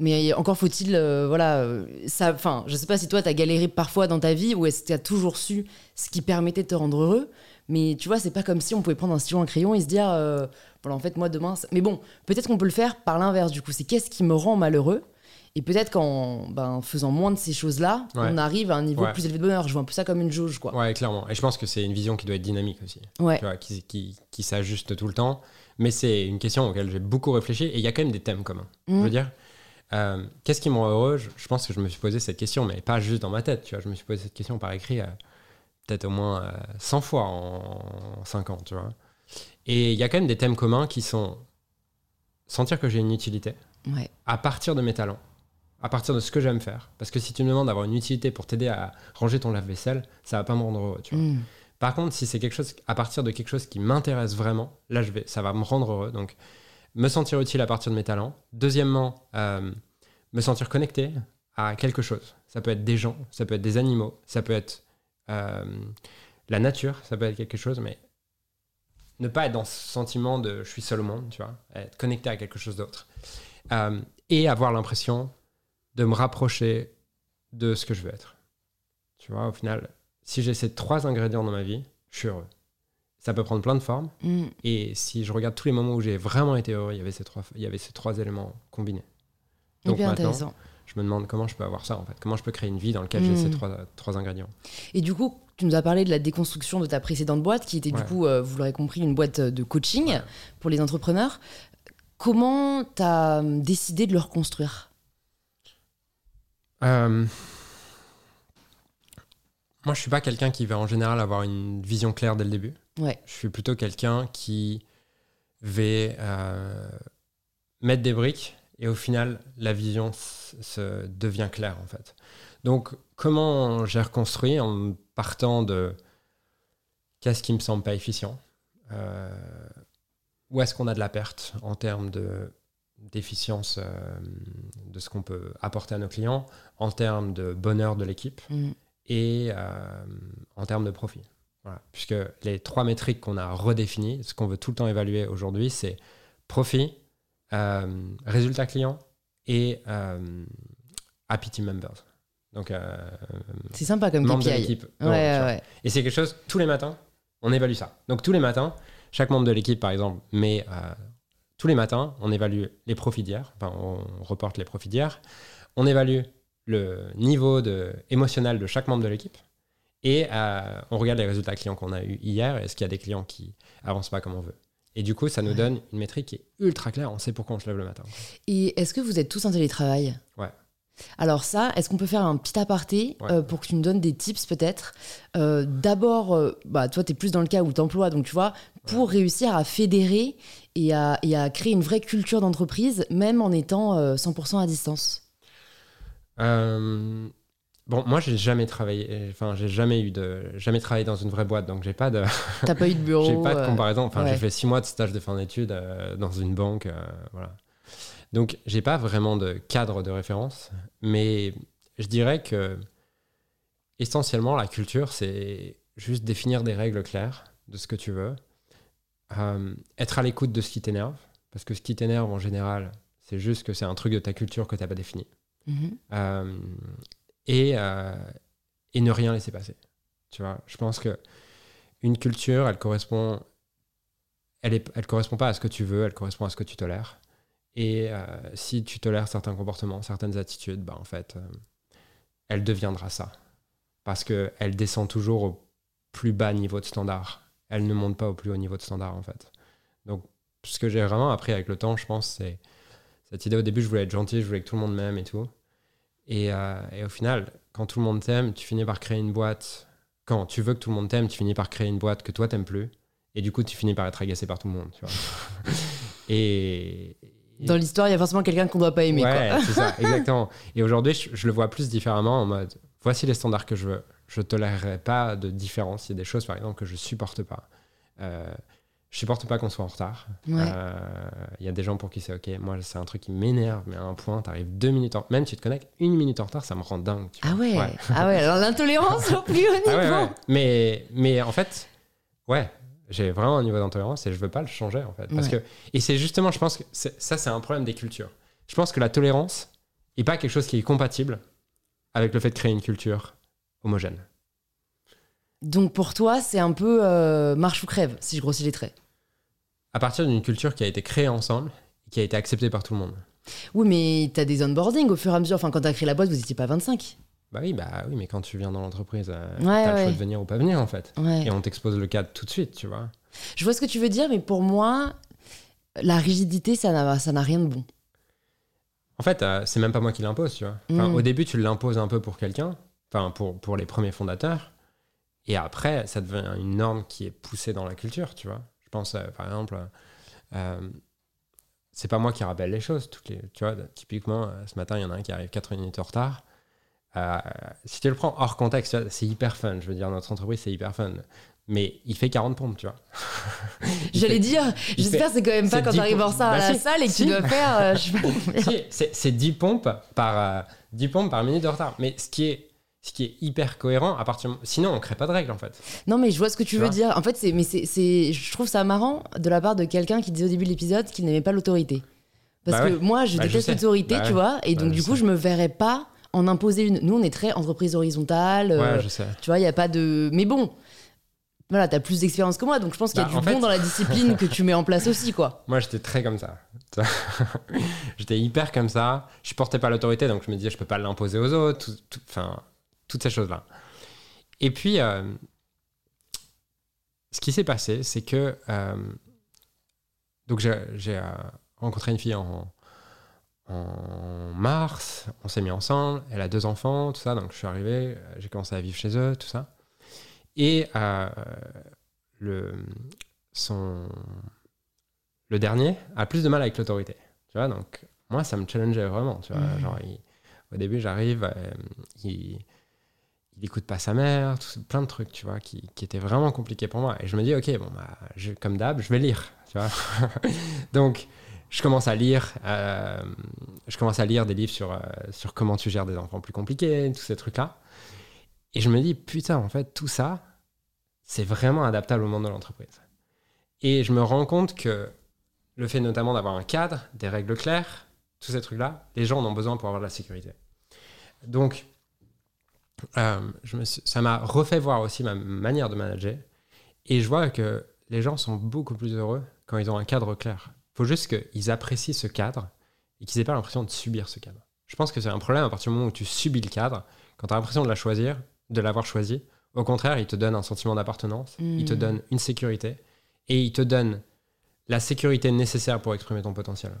A: Mais encore faut-il, euh, voilà, euh, ça, enfin, je sais pas si toi t'as galéré parfois dans ta vie ou est-ce que t'as toujours su ce qui permettait de te rendre heureux. Mais tu vois, c'est pas comme si on pouvait prendre un stylo, un crayon et se dire, euh, voilà, en fait, moi demain. Mais bon, peut-être qu'on peut le faire par l'inverse du coup. C'est qu'est-ce qui me rend malheureux? Et peut-être qu'en ben, faisant moins de ces choses-là,
B: Ouais.
A: on arrive à un niveau
B: Ouais.
A: plus élevé de bonheur. Je vois un peu ça comme une jauge, quoi.
B: Ouais, clairement. Et je pense que c'est une vision qui doit être dynamique aussi.
A: Ouais.
B: tu vois, qui, qui, qui s'ajuste tout le temps. Mais c'est une question auquel j'ai beaucoup réfléchi et il y a quand même des thèmes communs. Je
A: Mm.
B: veux dire, euh, qu'est-ce qui me rend heureux? Je, je pense que je me suis posé cette question, mais pas juste dans ma tête. Tu vois, je me suis posé cette question par écrit euh, peut-être au moins euh, 100 fois en 5 ans, tu vois. Et il y a quand même des thèmes communs qui sont sentir que j'ai une utilité
A: Ouais.
B: à partir de mes talents, à partir de ce que j'aime faire. Parce que si tu me demandes d'avoir une utilité pour t'aider à ranger ton lave-vaisselle, ça va pas me rendre heureux, tu vois.
A: Mm.
B: Par contre, si c'est quelque chose à partir de quelque chose qui m'intéresse vraiment, là, je vais, ça va me rendre heureux. Donc, me sentir utile à partir de mes talents. Deuxièmement, euh, me sentir connecté à quelque chose. Ça peut être des gens, ça peut être des animaux, ça peut être euh, la nature, ça peut être quelque chose, mais ne pas être dans ce sentiment de je suis seul au monde, tu vois, être connecté à quelque chose d'autre. Euh, et avoir l'impression de me rapprocher de ce que je veux être. Tu vois, au final, si j'ai ces trois ingrédients dans ma vie, je suis heureux. Ça peut prendre plein de formes.
A: Mm.
B: Et si je regarde tous les moments où j'ai vraiment été heureux, il y avait ces trois, il y avait ces trois éléments combinés. Donc maintenant,
A: intéressant.
B: Je me demande comment je peux avoir ça en fait. Comment je peux créer une vie dans laquelle j'ai ces
A: Mm.
B: trois, trois ingrédients.
A: Et du coup, tu nous as parlé de la déconstruction de ta précédente boîte, qui était du coup, euh, vous l'aurez compris, une boîte de coaching
B: Ouais.
A: pour les entrepreneurs. Comment t'as euh, décidé de le reconstruire?
B: Euh, Moi, je suis pas quelqu'un qui va en général avoir une vision claire dès le début.
A: Ouais.
B: Je suis plutôt quelqu'un qui va euh, mettre des briques et au final, la vision se devient claire en fait. Donc, comment j'ai reconstruit en partant de qu'est-ce qui me semble pas efficient Euh, Où est-ce qu'on a de la perte en termes de d'efficience euh, de ce qu'on peut apporter à nos clients, en termes de bonheur de l'équipe
A: Mm.
B: et euh, en termes de profit? Voilà. Puisque les trois métriques qu'on a redéfinies, ce qu'on veut tout le temps évaluer aujourd'hui, c'est profit, euh, résultat client et euh, happy team members. Donc, euh,
A: C'est sympa comme
B: membre de l'équipe.
A: Ouais, ouais.
B: Et c'est quelque chose, tous les matins, on évalue ça. Donc tous les matins, chaque membre de l'équipe, par exemple, met euh, tous les matins, on évalue les profits d'hier, enfin on reporte les profits d'hier, on évalue le niveau de, émotionnel de chaque membre de l'équipe et euh, on regarde les résultats clients qu'on a eu hier et est-ce qu'il y a des clients qui avancent pas comme on veut? Et du coup, ça nous
A: Ouais.
B: donne une métrique qui est ultra claire, on sait pourquoi on se lève le matin.
A: Et est-ce que vous êtes tous en télétravail?
B: Ouais.
A: Alors ça, est-ce qu'on peut faire un petit aparté
B: Ouais.
A: euh, pour que tu nous donnes des tips peut-être? Euh, D'abord, euh, bah, toi, tu es plus dans le cas où tu emploies, donc tu vois, pour réussir à fédérer et à, et à créer une vraie culture d'entreprise, même en étant euh, 100% à distance?
B: Euh, bon, moi, j'ai jamais travaillé, enfin, j'ai jamais eu de, jamais travaillé dans une vraie boîte, donc j'ai pas de,
A: T'as pas eu de bureau
B: J'ai pas de
A: euh,
B: comparaison. Enfin,
A: ouais.
B: j'ai fait six mois de stage de fin d'études euh, dans une banque. euh, voilà. Donc, j'ai pas vraiment de cadre de référence. Mais je dirais que, essentiellement, la culture, c'est juste définir des règles claires de ce que tu veux. Euh, être à l'écoute de ce qui t'énerve. Parce que ce qui t'énerve en général, c'est juste que c'est un truc de ta culture que tu n'as pas défini. Euh, et, euh, et ne rien laisser passer. Tu vois, je pense que une culture, elle correspond, elle, est, elle correspond pas à ce que tu veux, elle correspond à ce que tu tolères. Et euh, si tu tolères certains comportements, certaines attitudes, bah en fait, euh, elle deviendra ça. Parce qu'elle descend toujours au plus bas niveau de standard. Elle ne monte pas au plus haut niveau de standard, en fait. Donc, ce que j'ai vraiment appris avec le temps, je pense, c'est cette idée. Au début, je voulais être gentil, je voulais que tout le monde m'aime et tout. Et, euh, et au final, quand tout le monde t'aime, tu finis par créer une boîte. Quand tu veux que tout le monde t'aime, tu finis par créer une boîte que toi t'aimes plus. Et du coup, tu finis par être agacé par tout le monde, tu vois. et,
A: Dans l'histoire, il y a forcément quelqu'un qu'on doit pas aimer.
B: Ouais, c'est ça, exactement. Et aujourd'hui, je, je le vois plus différemment en mode voici les standards que je veux. Je tolérerai pas de différence. Il y a des choses, par exemple, que je supporte pas. Euh, je supporte pas qu'on soit en retard.
A: Ouais.
B: Euh, Il y a des gens pour qui c'est ok. Moi, c'est un truc qui m'énerve, mais à un point, t'arrives deux minutes en Même tu te connectes une minute en retard, ça me rend dingue. tu
A: Ah ouais. Ah ouais. Alors l'intolérance au plus haut niveau.
B: Ah ouais. Mais, mais en fait, ouais, j'ai vraiment un niveau d'intolérance et je veux pas le changer en fait. Parce que, et c'est justement, je pense que ça, c'est un problème des cultures. Je pense que la tolérance est pas quelque chose qui est compatible avec le fait de créer une culture homogène.
A: Donc pour toi, c'est un peu euh, marche ou crève, si je grossis les traits.
B: À partir d'une culture qui a été créée ensemble et qui a été acceptée par tout le monde.
A: Oui, mais t'as des onboarding au fur et à mesure. Enfin, quand t'as créé la boîte, vous étiez pas 25.
B: Bah oui, bah oui, mais quand tu viens dans l'entreprise, euh,
A: Ouais,
B: t'as le
A: ouais.
B: choix de venir ou pas venir en fait.
A: Ouais.
B: Et on t'expose le cadre tout de suite, tu vois.
A: Je vois ce que tu veux dire, mais pour moi, la rigidité, ça n'a rien de bon.
B: En fait, euh, c'est même pas moi qui l'impose, tu vois. Enfin,
A: Mm.
B: Au début, tu l'imposes un peu pour quelqu'un, enfin pour, pour les premiers fondateurs, et après, ça devient une norme qui est poussée dans la culture, tu vois. Pense, euh, par exemple, euh, c'est pas moi qui rappelle les choses. Toutes les, tu vois, typiquement, euh, ce matin, il y en a un qui arrive 4 minutes en retard. Euh, si tu le prends hors contexte, tu c'est hyper fun. Je veux dire, notre entreprise, c'est hyper fun. Mais il fait 40 pompes, tu vois.
A: J'allais dire, j'espère c'est quand même pas quand
B: 10
A: t'arrives en retard à
B: Bah
A: la
B: si,
A: salle et que
B: si.
A: tu dois faire. euh.
B: Si, c'est 10 pompes par euh, 10 pompes par minute de retard. Mais ce qui est ce qui est hyper cohérent à partir sinon on crée pas de règles en fait.
A: Non, mais je vois ce que tu,
B: Tu
A: veux dire. En fait, c'est, mais c'est, c'est, je trouve ça marrant de la part de quelqu'un qui disait au début de l'épisode qu'il n'aimait pas l'autorité. Parce
B: Bah
A: que
B: ouais.
A: moi, je
B: Bah,
A: déteste l'autorité,
B: Bah
A: tu
B: ouais.
A: vois. Et
B: Bah,
A: donc, du coup,
B: sais.
A: je me verrais pas en imposer une. Nous, on est très entreprise horizontale. euh,
B: ouais, je sais.
A: Tu vois, il y a pas de. Mais bon. Voilà, t'as plus d'expérience que moi, donc je pense qu'il y a du bon
B: fait-
A: dans la discipline que tu mets en place aussi, quoi.
B: Moi j'étais très comme ça. j'étais hyper comme ça. Je portais pas l'autorité donc je me disais je peux pas l'imposer aux autres. Enfin toutes ces choses là. Et puis euh, ce qui s'est passé c'est que euh, donc j'ai euh, rencontré une fille en en mars, on s'est mis ensemble, elle a deux enfants, tout ça, donc je suis arrivé, j'ai commencé à vivre chez eux, tout ça. Et euh, le, son, le dernier a plus de mal avec l'autorité. Tu vois, donc moi, ça me challengeait vraiment. Tu vois,
A: Mhm.
B: genre, il- au début, j'arrive, euh, il, il écoute pas sa mère, plein de trucs, tu vois, qui, qui étaient vraiment compliqués pour moi. Et je me dis, ok, bon, bah, comme d'hab, je vais lire, tu vois. donc, je commence à lire, euh, je commence à lire des livres sur, euh, sur comment tu gères des enfants plus compliqués, tous ces trucs-là. Et je me dis, putain, en fait, tout ça, c'est vraiment adaptable au monde de l'entreprise. Et je me rends compte que le fait notamment d'avoir un cadre, des règles claires, tous ces trucs-là, les gens en ont besoin pour avoir de la sécurité. Donc, euh, je me suis- ça m'a refait voir aussi ma manière de manager. Et je vois que les gens sont beaucoup plus heureux quand ils ont un cadre clair. Il faut juste qu'ils apprécient ce cadre et qu'ils n'aient pas l'impression de subir ce cadre. Je pense que c'est un problème à partir du moment où tu subis le cadre, quand tu as l'impression de la choisir, de l'avoir choisi. Au contraire, il te donne un sentiment d'appartenance, il te
A: Mm.
B: donne une sécurité et il te donne la sécurité nécessaire pour exprimer ton potentiel.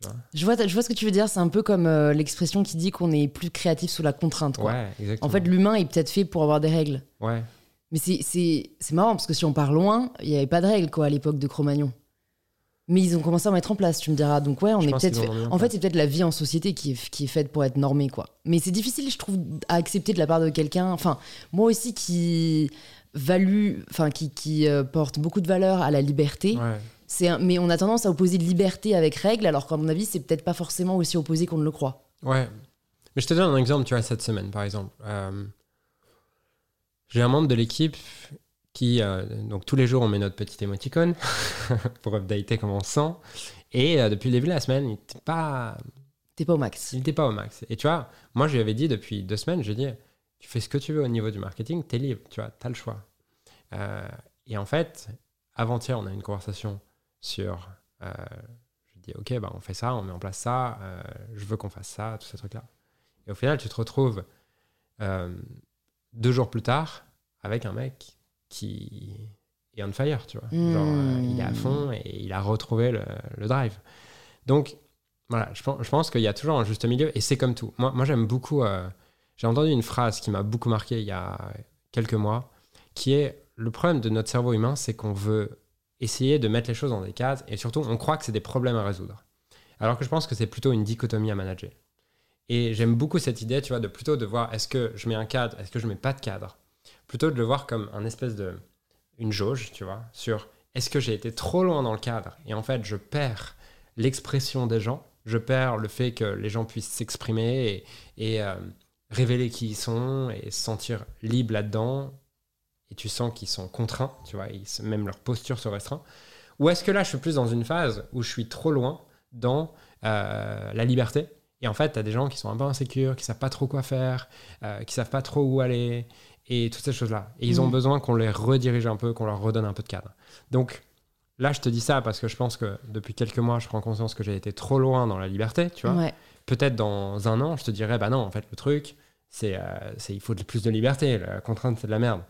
B: Tu vois
A: Je vois, je vois ce que tu veux dire. C'est un peu comme euh, l'expression qui dit qu'on est plus créatif sous la contrainte, quoi.
B: Ouais, exactement.
A: En fait, l'humain est peut-être fait pour avoir des règles.
B: ouais.
A: Mais c'est- marrant parce que si on part loin, il n'y avait pas de règles quoi à l'époque de Cro-Magnon. Mais ils ont commencé à en mettre en place, tu me diras. Donc ouais, on
B: Je
A: est peut-être.
B: en
A: fait-
B: en
A: En c'est peut-être la vie en société qui est, qui est faite pour être normée quoi. Mais c'est difficile, je trouve, à accepter de la part de quelqu'un. Enfin, moi aussi qui value, enfin qui, qui euh, porte beaucoup de valeur à la liberté.
B: ouais.
A: C'est un- mais on a tendance à opposer liberté avec règles, alors qu'à mon avis, c'est peut-être pas forcément aussi opposé qu'on ne le croit.
B: Ouais. Mais je te donne un exemple, tu vois, cette semaine, par exemple. Euh, J'ai un membre de l'équipe qui, euh, donc tous les jours, on met notre petit émoticône pour updater comment on se sent. Et euh, depuis le début de la semaine, il n'était pas,
A: T'es pas au max.
B: il n'était pas au max. Et tu vois, moi, je lui avais dit depuis deux semaines, je lui ai dit, tu fais ce que tu veux au niveau du marketing, t'es libre, tu vois, t'as le choix. Et en fait, avant-hier, on a eu une conversation sur, euh, je dis, ok, bah, on fait ça, on met en place ça, euh, je veux qu'on fasse ça, tous ces trucs-là. Et au final, tu te retrouves euh, deux jours plus tard avec un mec qui est on fire, tu vois. Genre, euh, il est à
A: Hmm.
B: fond et il a retrouvé le, le drive. Donc, voilà, je pense, je pense qu'il y a toujours un juste milieu et c'est comme tout. Moi, moi j'aime beaucoup. euh, J'ai entendu une phrase qui m'a beaucoup marqué il y a quelques mois, qui est le problème de notre cerveau humain, c'est qu'on veut essayer de mettre les choses dans des cases et surtout, on croit que c'est des problèmes à résoudre. Alors que je pense que c'est plutôt une dichotomie à manager. Et j'aime beaucoup cette idée, tu vois, de plutôt de voir est-ce que je mets un cadre, est-ce que je mets pas de cadre? Plutôt de le voir comme un espèce de. une jauge, tu vois, sur est-ce que j'ai été trop loin dans le cadre? Et en fait je perds l'expression des gens, je perds le fait que les gens puissent s'exprimer et, euh, révéler qui ils sont et se sentir libres là-dedans. Et tu sens qu'ils sont contraints, tu vois, ils même leur posture se restreint. Ou est-ce que là, je suis plus dans une phase où je suis trop loin dans euh, la liberté Et en fait, tu as des gens qui sont un peu insécures, qui savent pas trop quoi faire, euh, qui savent pas trop où aller, et toutes ces choses-là. Et ils ont
A: Mm.
B: besoin qu'on les redirige un peu, qu'on leur redonne un peu de cadre. Donc là, je te dis ça parce que je pense que depuis quelques mois, je prends conscience que j'ai été trop loin dans la liberté, tu vois
A: Ouais.
B: peut-être dans un an, je te dirais, bah non, en fait, le truc, c'est, euh, il faut plus de liberté. La contrainte, c'est de la merde.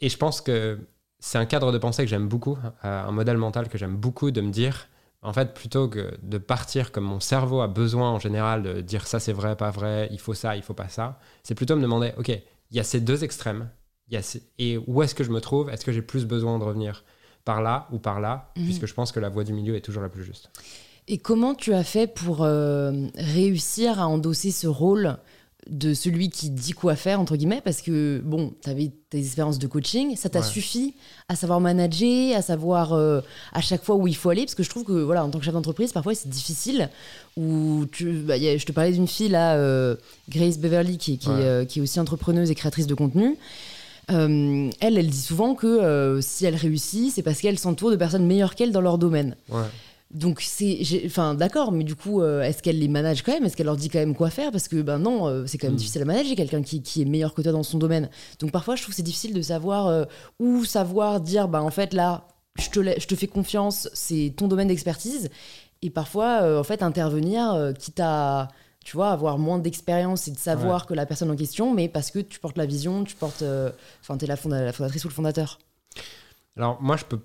B: Et je pense que c'est un cadre de pensée que j'aime beaucoup, euh, un modèle mental que j'aime beaucoup de me dire, en fait, plutôt que de partir comme mon cerveau a besoin en général de dire ça c'est vrai, pas vrai, il faut ça, il faut pas ça, c'est plutôt me demander, ok, il y a ces deux extrêmes, il y a ces- et où est-ce que je me trouve? Est-ce que j'ai plus besoin de revenir par là ou par là?
A: Mhm.
B: Puisque je pense que la voie du milieu est toujours la plus juste.
A: Et comment tu as fait pour euh, réussir à endosser ce rôle de celui qui dit quoi faire, entre guillemets Parce que, bon, tu avais tes expériences de coaching, ça t'a
B: Ouais.
A: suffi à savoir manager, à savoir euh, à chaque fois où il faut aller Parce que je trouve que, voilà, en tant que chef d'entreprise, parfois c'est difficile. Où tu, bah, a- je te parlais d'une fille, là, euh, Grace Beverly, qui, qui,
B: Ouais.
A: est, euh, qui est aussi entrepreneuse et créatrice de contenu. Elle, elle dit souvent que si elle réussit, c'est parce qu'elle s'entoure de personnes meilleures qu'elle dans leur domaine.
B: Ouais.
A: Donc c'est, enfin d'accord, mais du coup, euh, est-ce qu'elle les manage quand même? Est-ce qu'elle leur dit quand même quoi faire? Parce que ben non, euh, c'est quand même
B: Mm.
A: difficile à manager quelqu'un qui, qui est meilleur que toi dans son domaine. Donc parfois, je trouve que c'est difficile de savoir euh, où savoir dire, bah en fait là, je te, je te fais confiance, c'est ton domaine d'expertise. Et parfois, euh, en fait, intervenir, quitte à, tu vois, avoir moins d'expérience et de savoir que la personne en question, mais parce que tu portes la vision, tu portes, enfin, t'es la, fonda- la fondatrice ou le fondateur.
B: Alors moi, je peux,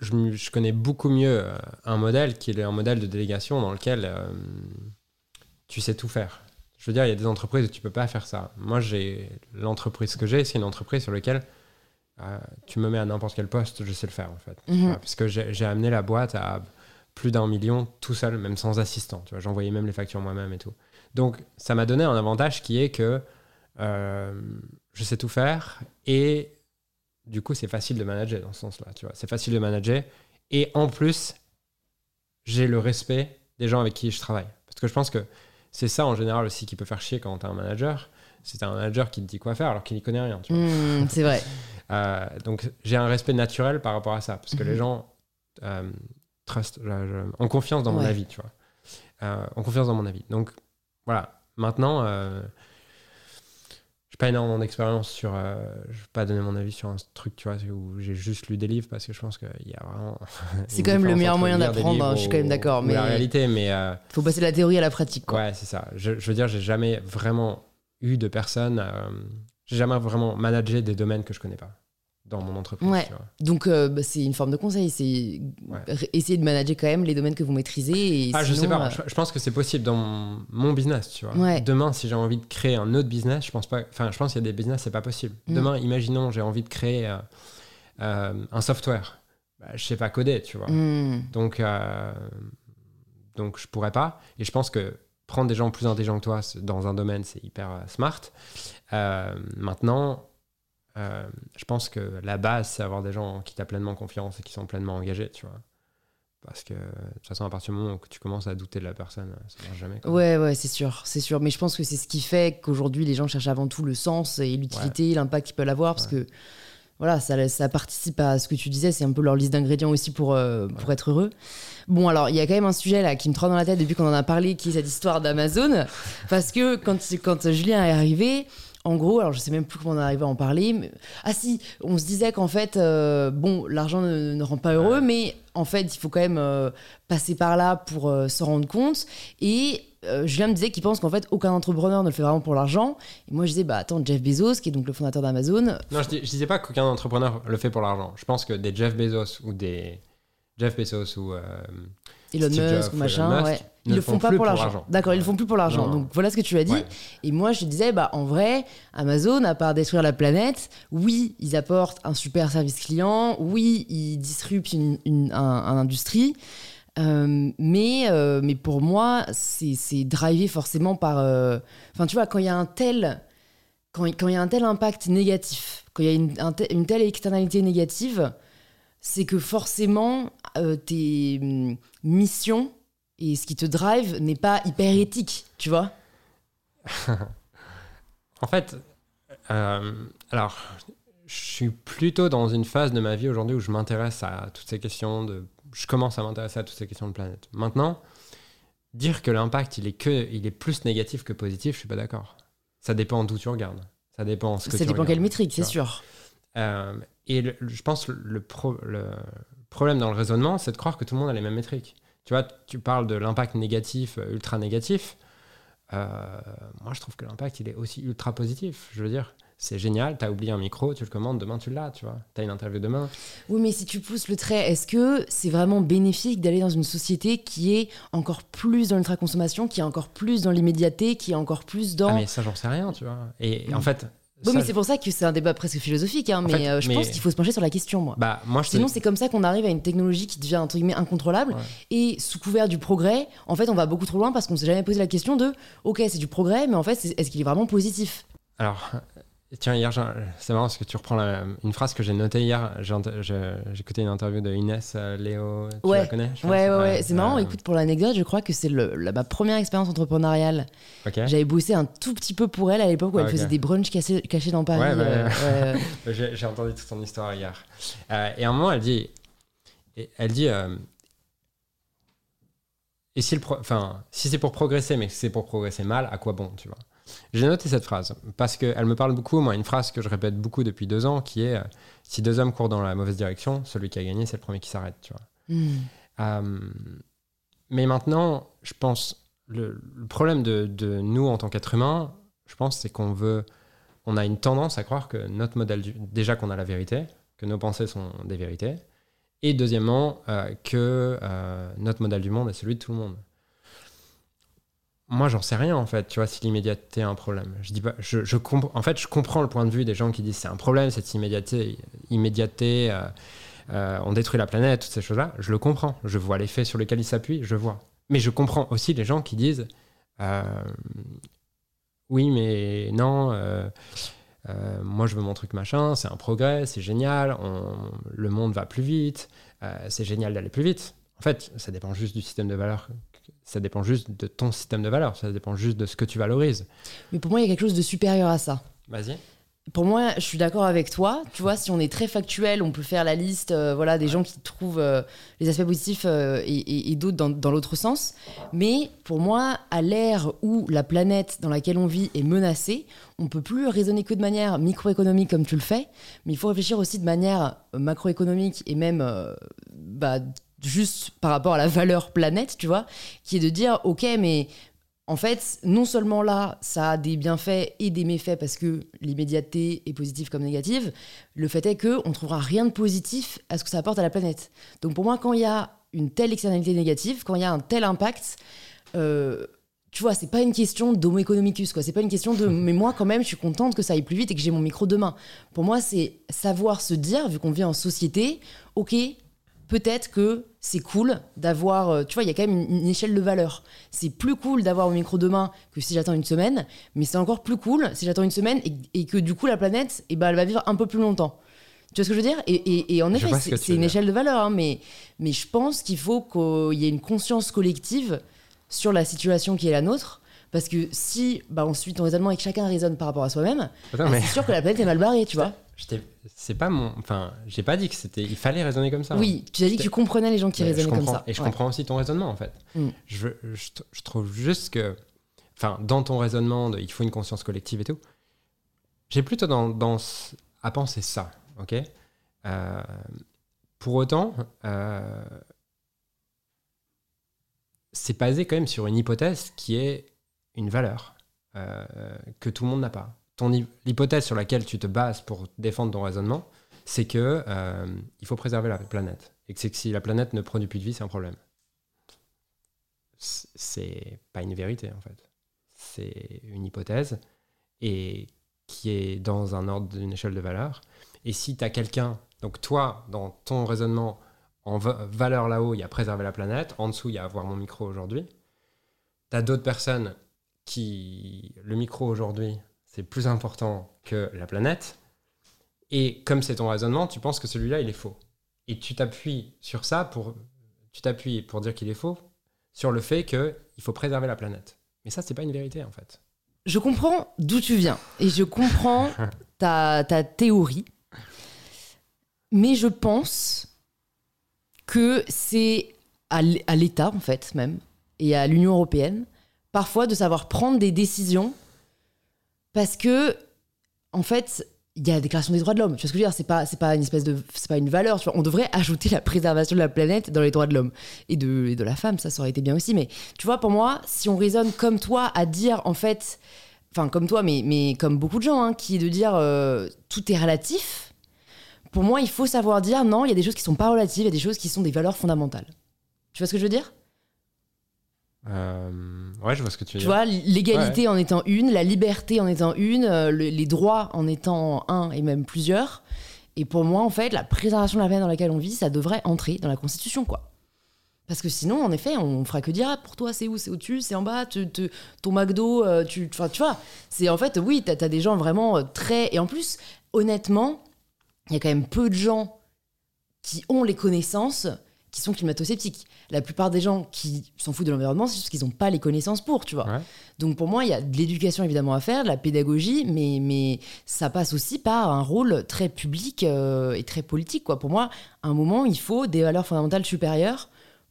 B: je, connais beaucoup mieux euh, un modèle qui est un modèle de délégation dans lequel euh, tu sais tout faire. Je veux dire, il y a des entreprises où tu peux pas faire ça. Moi, j'ai l'entreprise que j'ai, c'est une entreprise sur laquelle euh, tu me mets à n'importe quel poste, je sais le faire en fait. Vois, parce que j'ai j'ai amené la boîte à plus d'un million tout seul, même sans assistant. Tu vois, j'envoyais même les factures moi-même et tout. Donc, ça m'a donné un avantage qui est que euh, je sais tout faire et du coup, c'est facile de manager dans ce sens-là. Tu vois, c'est facile de manager et en plus, j'ai le respect des gens avec qui je travaille. Parce que je pense que c'est ça en général aussi qui peut faire chier quand tu un manager. C'est un manager qui te dit quoi faire alors qu'il n'y connaît rien. Tu vois.
A: Mm, c'est vrai.
B: Euh, donc j'ai un respect naturel par rapport à ça, parce que les
A: Mhm.
B: gens euh, trust, ont confiance dans mon avis, tu vois. Euh, ont confiance dans mon avis. Donc voilà. Maintenant, euh, pas énormément d'expérience sur. euh, je vais pas donner mon avis sur un truc, tu vois, où j'ai juste lu des livres parce que je pense qu'il y a vraiment.
A: C'est quand même le meilleur moyen d'apprendre, hein, je suis quand même d'accord, mais-
B: la réalité, mais. euh,
A: Faut passer de la théorie à la pratique, quoi.
B: Ouais, c'est ça. Je, je veux dire, j'ai jamais vraiment eu de personnes. euh, j'ai jamais vraiment managé des domaines que je connais pas dans mon entreprise.
A: Ouais.
B: tu vois.
A: Donc, euh, bah, c'est une forme de conseil. C'est
B: Ouais.
A: essayer de manager quand même les domaines que vous maîtrisez. Et
B: Ah, je sais pas.
A: euh,
B: Je, pense que c'est possible dans mon, mon business, tu vois.
A: Ouais.
B: Demain, si j'ai envie de créer un autre business, je pense pas. Enfin, je pense qu'il y a des business, c'est pas possible.
A: Mm.
B: Demain, imaginons, j'ai envie de créer euh, un software. Bah, je sais pas coder, tu vois.
A: hmm,
B: Donc, donc je pourrais pas. Et je pense que prendre des gens plus intelligents que toi dans un domaine, c'est hyper smart. Maintenant, euh, je pense que la base, c'est avoir des gens qui t'as pleinement confiance et qui sont pleinement engagés, tu vois. Parce que de toute façon, à partir du moment où tu commences à douter de la personne, ça marche jamais. quoi.
A: Ouais, ouais, c'est sûr, c'est sûr. Mais je pense que c'est ce qui fait qu'aujourd'hui, les gens cherchent avant tout le sens et l'utilité, l'impact qu'ils peuvent avoir. Parce que, voilà, ça, ça participe à ce que tu disais, c'est un peu leur liste d'ingrédients aussi pour, euh, pour être heureux. Bon, alors, il y a quand même un sujet là qui me trotte dans la tête depuis qu'on en a parlé, qui est cette histoire d'Amazon. Parce que quand, quand Julien est arrivé, en gros, alors je sais même plus comment on est arrivé à en parler. Mais... Ah si, on se disait qu'en fait, euh, bon, l'argent ne, rend pas heureux, mais en fait, il faut quand même euh, passer par là pour euh, se rendre compte. Et Julien me disait qu'il pense qu'en fait, aucun entrepreneur ne le fait vraiment pour l'argent. Et moi, je disais, bah attends, Jeff Bezos, qui est donc le fondateur d'Amazon.
B: Non, je, dis, je disais pas qu'aucun entrepreneur le fait pour l'argent. Je pense que des Jeff Bezos ou des Jeff Bezos ou
A: Elon Musk, machin, ouais. Ils le font, pas pour l'argent. D'accord, ils le font plus pour l'argent. Donc voilà ce que tu as dit. Et moi, je disais, bah en vrai, Amazon, à part détruire la planète, oui, ils apportent un super service client, oui, ils disruptent une, une industrie. Euh, mais, euh, mais pour moi, c'est drivé forcément par. Euh, enfin, tu vois, quand il y a un tel. Quand il y a un tel impact négatif, quand il y a une, une telle externalité négative, c'est que forcément, tes missions et ce qui te drive n'est pas hyper éthique, tu vois
B: En fait, euh, alors, je suis plutôt dans une phase de ma vie aujourd'hui où je m'intéresse à toutes ces questions de. Je commence à m'intéresser à toutes ces questions de planète. Maintenant, dire que l'impact il est que il est plus négatif que positif, je suis pas d'accord. Ça dépend d'où tu regardes. Ça dépend ce que
A: Ça dépend quelle métrique, c'est sûr.
B: Euh, et je pense le, le, le problème dans le raisonnement, c'est de croire que tout le monde a les mêmes métriques. Tu vois, tu parles de l'impact négatif, euh, ultra négatif. Euh, moi, je trouve que l'impact, il est aussi ultra positif. Je veux dire, c'est génial, tu as oublié un micro, tu le commandes, demain tu l'as, tu vois. Tu as une interview demain.
A: Oui, mais si tu pousses le trait, est-ce que c'est vraiment bénéfique d'aller dans une société qui est encore plus dans l'ultra-consommation, qui est encore plus dans l'immédiateté, qui est encore plus dans... Ah
B: mais ça, j'en sais rien, tu vois. Et, en fait,
A: oui, mais c'est pour ça que c'est un débat presque philosophique. Hein, mais euh, je pense qu'il faut se pencher sur la question, moi.
B: Bah, moi
A: Sinon, c'est comme ça qu'on arrive à une technologie qui devient entre guillemets incontrôlable. Et sous couvert du progrès, en fait, on va beaucoup trop loin parce qu'on s'est jamais posé la question de OK, c'est du progrès, mais en fait, est-ce qu'il est vraiment positif?
B: Alors, Tiens, hier, c'est marrant parce que tu reprends une phrase que j'ai notée hier. J'ai écouté une interview de Inès euh, Léo. Tu
A: ouais.
B: la connais
A: Ouais, ouais, ouais. C'est marrant. Écoute, pour l'anecdote, je crois que c'est ma première expérience entrepreneuriale. J'avais bossé un tout petit peu pour elle à l'époque où elle faisait des brunchs cachés, dans Paris.
B: Ouais, euh, j'ai entendu toute son histoire hier. Euh, et à un moment, elle dit, elle dit, et si le, enfin, si c'est pour progresser, mais c'est pour progresser mal, à quoi bon, tu vois? J'ai noté cette phrase parce qu'elle me parle beaucoup. Moi, une phrase que je répète beaucoup depuis deux ans qui est euh, Si deux hommes courent dans la mauvaise direction, celui qui a gagné, c'est le premier qui s'arrête. Tu vois. Hmm. Euh, mais maintenant, je pense le, le problème de, de, nous en tant qu'êtres humains, je pense, c'est qu'on veut. On a une tendance à croire que notre modèle. Du, déjà qu'on a la vérité, que nos pensées sont des vérités. Et deuxièmement, euh, que notre modèle du monde est celui de tout le monde moi, j'en sais rien en fait, tu vois, si l'immédiateté est un problème. Je dis pas, je, en fait, je comprends le point de vue des gens qui disent c'est un problème, cette immédiateté, immédiateté euh, euh, on détruit la planète, toutes ces choses-là. Je le comprends, je vois les faits sur lesquels ils s'appuient, je vois. Mais je comprends aussi les gens qui disent euh, oui, mais non, moi je veux mon truc machin, c'est un progrès, c'est génial, le monde va plus vite, c'est génial d'aller plus vite. En fait, ça dépend juste du système de valeurs ça dépend juste de ton système de valeurs, ça dépend juste de ce que tu valorises.
A: Mais pour moi, il y a quelque chose de supérieur à ça.
B: Vas-y.
A: Pour moi, je suis d'accord avec toi. Tu vois, si on est très factuel, on peut faire la liste euh, voilà, des gens qui trouvent euh, les aspects positifs euh, et, d'autres dans, dans l'autre sens. Mais pour moi, à l'ère où la planète dans laquelle on vit est menacée, on peut plus raisonner que de manière microéconomique comme tu le fais, mais il faut réfléchir aussi de manière macroéconomique et même bah, juste par rapport à la valeur planète, tu vois, qui est de dire, ok, mais en fait, non seulement là, ça a des bienfaits et des méfaits parce que l'immédiateté est positive comme négative, le fait est que on trouvera rien de positif à ce que ça apporte à la planète. Donc pour moi, quand il y a une telle externalité négative, quand il y a un tel impact, euh, tu vois, c'est pas une question d'homo economicus, quoi. C'est pas une question de, mais moi, quand même, je suis contente que ça aille plus vite et que j'ai mon micro demain. Pour moi, c'est savoir se dire, vu qu'on vit en société, ok, peut-être que c'est cool d'avoir, euh, tu vois, il y a quand même une, échelle de valeur. C'est plus cool d'avoir mon micro demain que si j'attends une semaine, mais c'est encore plus cool si j'attends une semaine et, que du coup la planète, eh ben, elle va vivre un peu plus longtemps. Tu vois ce que je veux dire? Et, en effet, c'est une échelle de valeur, hein, mais, mais je pense qu'il faut qu'il y ait une conscience collective sur la situation qui est la nôtre. Parce que si, bah, ensuite, on raisonnement et que chacun raisonne par rapport à soi-même, bah, c'est sûr que la planète est mal barrée, tu vois
B: c'est pas mon. Enfin, j'ai pas dit que c'était. Il fallait raisonner comme ça.
A: Oui, tu as dit que tu comprenais les gens qui raisonnaient comme ça.
B: Et je comprends aussi ton raisonnement, en fait. Mm. Je, je, trouve juste que. Enfin, dans ton raisonnement, il faut une conscience collective et tout. J'ai plutôt dans, à penser ça, ok? Euh, Pour autant, euh, c'est basé quand même sur une hypothèse qui est une valeur euh, que tout le monde n'a pas l'hypothèse sur laquelle tu te bases pour défendre ton raisonnement, c'est que euh, il faut préserver la planète et que, que si la planète ne produit plus de vie, c'est un problème. C'est pas une vérité en fait. C'est une hypothèse et qui est dans un ordre d'une échelle de valeur. Et si tu as quelqu'un, donc toi, dans ton raisonnement, en valeur là-haut, il y a préserver la planète, en dessous, il y a avoir mon micro aujourd'hui. Tu as d'autres personnes qui, le micro aujourd'hui, c'est plus important que la planète. Et comme c'est ton raisonnement, tu penses que celui-là, il est faux. Et tu t'appuies sur ça pour, tu t'appuies pour dire qu'il est faux sur le fait qu'il faut préserver la planète. Mais ça, c'est pas une vérité en fait.
A: Je comprends d'où tu viens et je comprends ta, ta théorie, mais je pense que c'est à l'État en fait même et à l'Union européenne parfois de savoir prendre des décisions parce que, en fait, il y a la déclaration des droits de l'homme. Tu vois ce que je veux dire? C'est pas, c'est pas une espèce de, c'est pas une valeur. Tu vois on devrait ajouter la préservation de la planète dans les droits de l'homme et de, de la femme. Ça, ça aurait été bien aussi. Mais tu vois, pour moi, si on raisonne comme toi à dire, en fait, enfin comme toi, mais, mais comme beaucoup de gens, hein, qui est de dire euh, tout est relatif. Pour moi, il faut savoir dire non. Il y a des choses qui sont pas relatives. Il y a des choses qui sont des valeurs fondamentales. Tu vois ce que je veux dire?
B: Euh, ouais, je vois ce que tu veux
A: tu vois, l'égalité en étant une, la liberté en étant une, euh, les droits en étant un et même plusieurs. Et pour moi, en fait, la préservation de la planète dans laquelle on vit, ça devrait entrer dans la Constitution, quoi. Parce que sinon, en effet, on fera que dire ah, pour toi, c'est où C'est au-dessus C'est en bas Ton McDo, euh, tu, tu vois C'est en fait, oui, t'as as des gens vraiment très. Et en plus, honnêtement, il y a quand même peu de gens qui ont les connaissances qui sont climato-sceptiques. La plupart des gens qui s'en foutent de l'environnement, c'est juste qu'ils n'ont pas les connaissances pour, tu vois. Donc pour moi, il y a de l'éducation évidemment à faire, de la pédagogie, mais, mais ça passe aussi par un rôle très public euh, et très politique, quoi. Pour moi, à un moment, il faut des valeurs fondamentales supérieures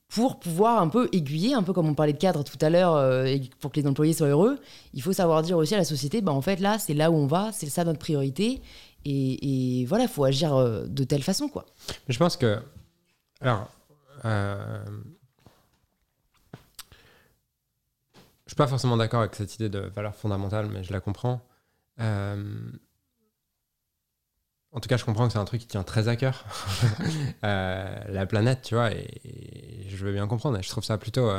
A: pour pouvoir un peu aiguiller, un peu comme on parlait de cadre tout à l'heure, euh, pour que les employés soient heureux, il faut savoir dire aussi à la société, bah, en fait là, c'est là où on va, c'est ça notre priorité, et, et voilà, il faut agir euh, de telle façon, quoi.
B: je pense que, alors, je suis pas forcément d'accord avec cette idée de valeur fondamentale, mais je la comprends. Euh, en tout cas, je comprends que c'est un truc qui tient très à cœur. Euh, la planète, tu vois, et, je veux bien comprendre. Je trouve ça plutôt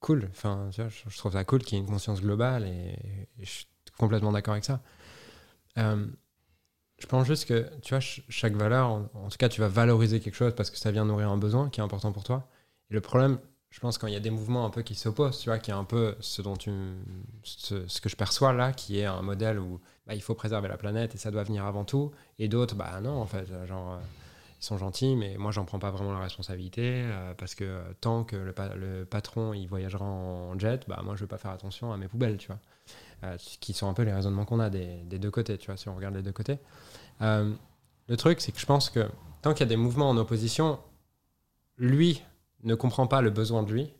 B: cool. Enfin, tu vois, je, trouve ça cool qu'il y ait une conscience globale et, je suis complètement d'accord avec ça. Je pense juste que, tu vois, chaque valeur, en, tout cas, tu vas valoriser quelque chose parce que ça vient nourrir un besoin qui est important pour toi. Et le problème, je pense, quand il y a des mouvements un peu qui s'opposent, tu vois, qui est un peu ce dont tu, ce, que je perçois là, qui est un modèle où bah, il faut préserver la planète et ça doit venir avant tout, et d'autres, bah non, en fait, genre, euh, ils sont gentils, mais moi, j'en prends pas vraiment la responsabilité euh, parce que tant que le, le, patron il voyagera en jet, bah moi, je vais pas faire attention à mes poubelles, tu vois. Euh, qui sont un peu les raisonnements qu'on a des, deux côtés, tu vois, si on regarde les deux côtés. Euh, le truc, c'est que je pense que tant qu'il y a des mouvements en opposition, lui ne comprend pas le besoin de lui,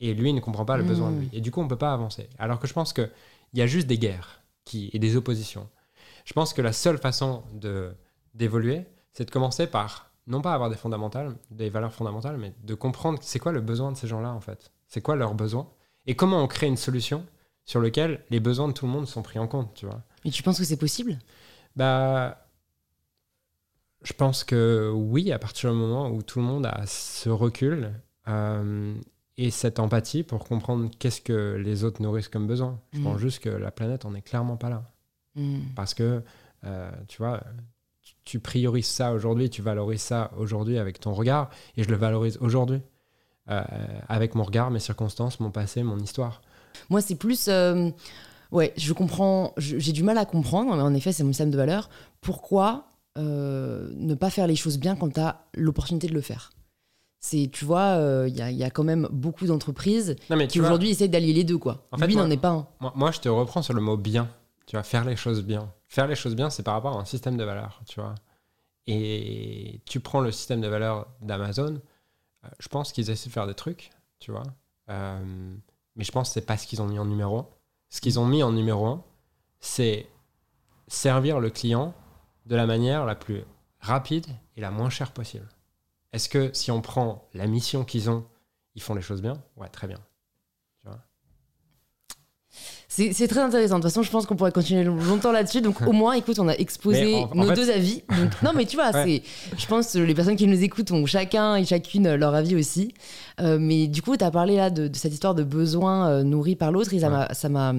B: et lui ne comprend pas le besoin de lui. Hmm. Et du coup, on ne peut pas avancer. Alors que je pense qu'il y a juste des guerres qui, et des oppositions. Je pense que la seule façon de, d'évoluer, c'est de commencer par, non pas avoir des fondamentales, des valeurs fondamentales, mais de comprendre c'est quoi le besoin de ces gens-là, en fait. C'est quoi leurs besoins Et comment on crée une solution sur lequel les besoins de tout le monde sont pris en compte, tu vois.
A: Et tu penses que c'est possible?
B: Bah, je pense que oui, à partir du moment où tout le monde a ce recul euh, et cette empathie pour comprendre qu'est-ce que les autres nourrissent comme besoin. Je pense mm. juste que la planète, on n'est clairement pas là. Mm. Parce que, euh, tu vois, tu priorises ça aujourd'hui, tu valorises ça aujourd'hui avec ton regard, et je le valorise aujourd'hui. Euh, avec mon regard, mes circonstances, mon passé, mon histoire.
A: Moi, c'est plus. Euh, ouais, je comprends. J'ai du mal à comprendre, mais en effet, c'est mon système de valeur. Pourquoi euh, ne pas faire les choses bien quand tu as l'opportunité de le faire? C'est tu vois il euh, y, y, a quand même beaucoup d'entreprises qui aujourd'hui essaient d'allier les deux quoi en fait, lui n'en est pas un
B: moi, je te reprends sur le mot bien Tu vois, faire les choses bien. Faire les choses bien, c'est par rapport à un système de valeurs, tu vois. Et tu prends le système de valeurs d'Amazon, euh, je pense qu'ils essaient de faire des trucs, tu vois. Euh, mais je pense que c'est pas ce qu'ils ont mis en numéro 1. Ce qu'ils ont mis en numéro 1, c'est servir le client de la manière la plus rapide et la moins chère possible. Est-ce que si on prend la mission qu'ils ont, ils font les choses bien? Ouais, très bien.
A: C'est très intéressant. De toute façon, je pense qu'on pourrait continuer longtemps là-dessus. Donc, au moins, écoute, on a exposé nos deux avis. non, mais tu vois, c'est, je pense que les personnes qui nous écoutent ont chacun et chacune leur avis aussi. Euh, mais du coup, tu as parlé là de, cette histoire de besoin euh, nourri par l'autre. Et ça m'a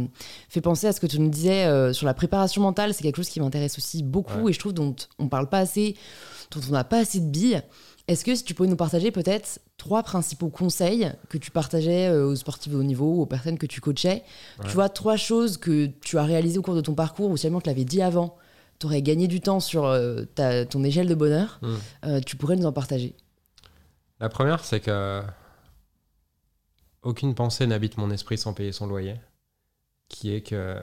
A: fait penser à ce que tu nous disais euh, sur la préparation mentale. C'est quelque chose qui m'intéresse aussi beaucoup et je trouve dont on parle pas assez, dont on n'a pas assez de billes. Est-ce que si tu pouvais nous partager peut-être trois principaux conseils que tu partageais euh, aux sportifs de haut niveau, aux personnes que tu coachais? Tu vois, trois choses que tu as réalisées au cours de ton parcours ou seulement tu l'avais dit avant, tu aurais gagné du temps sur euh, ta, ton échelle de bonheur, hmm. euh, tu pourrais nous en partager.
B: La première, c'est que aucune pensée n'habite mon esprit sans payer son loyer, qui est que,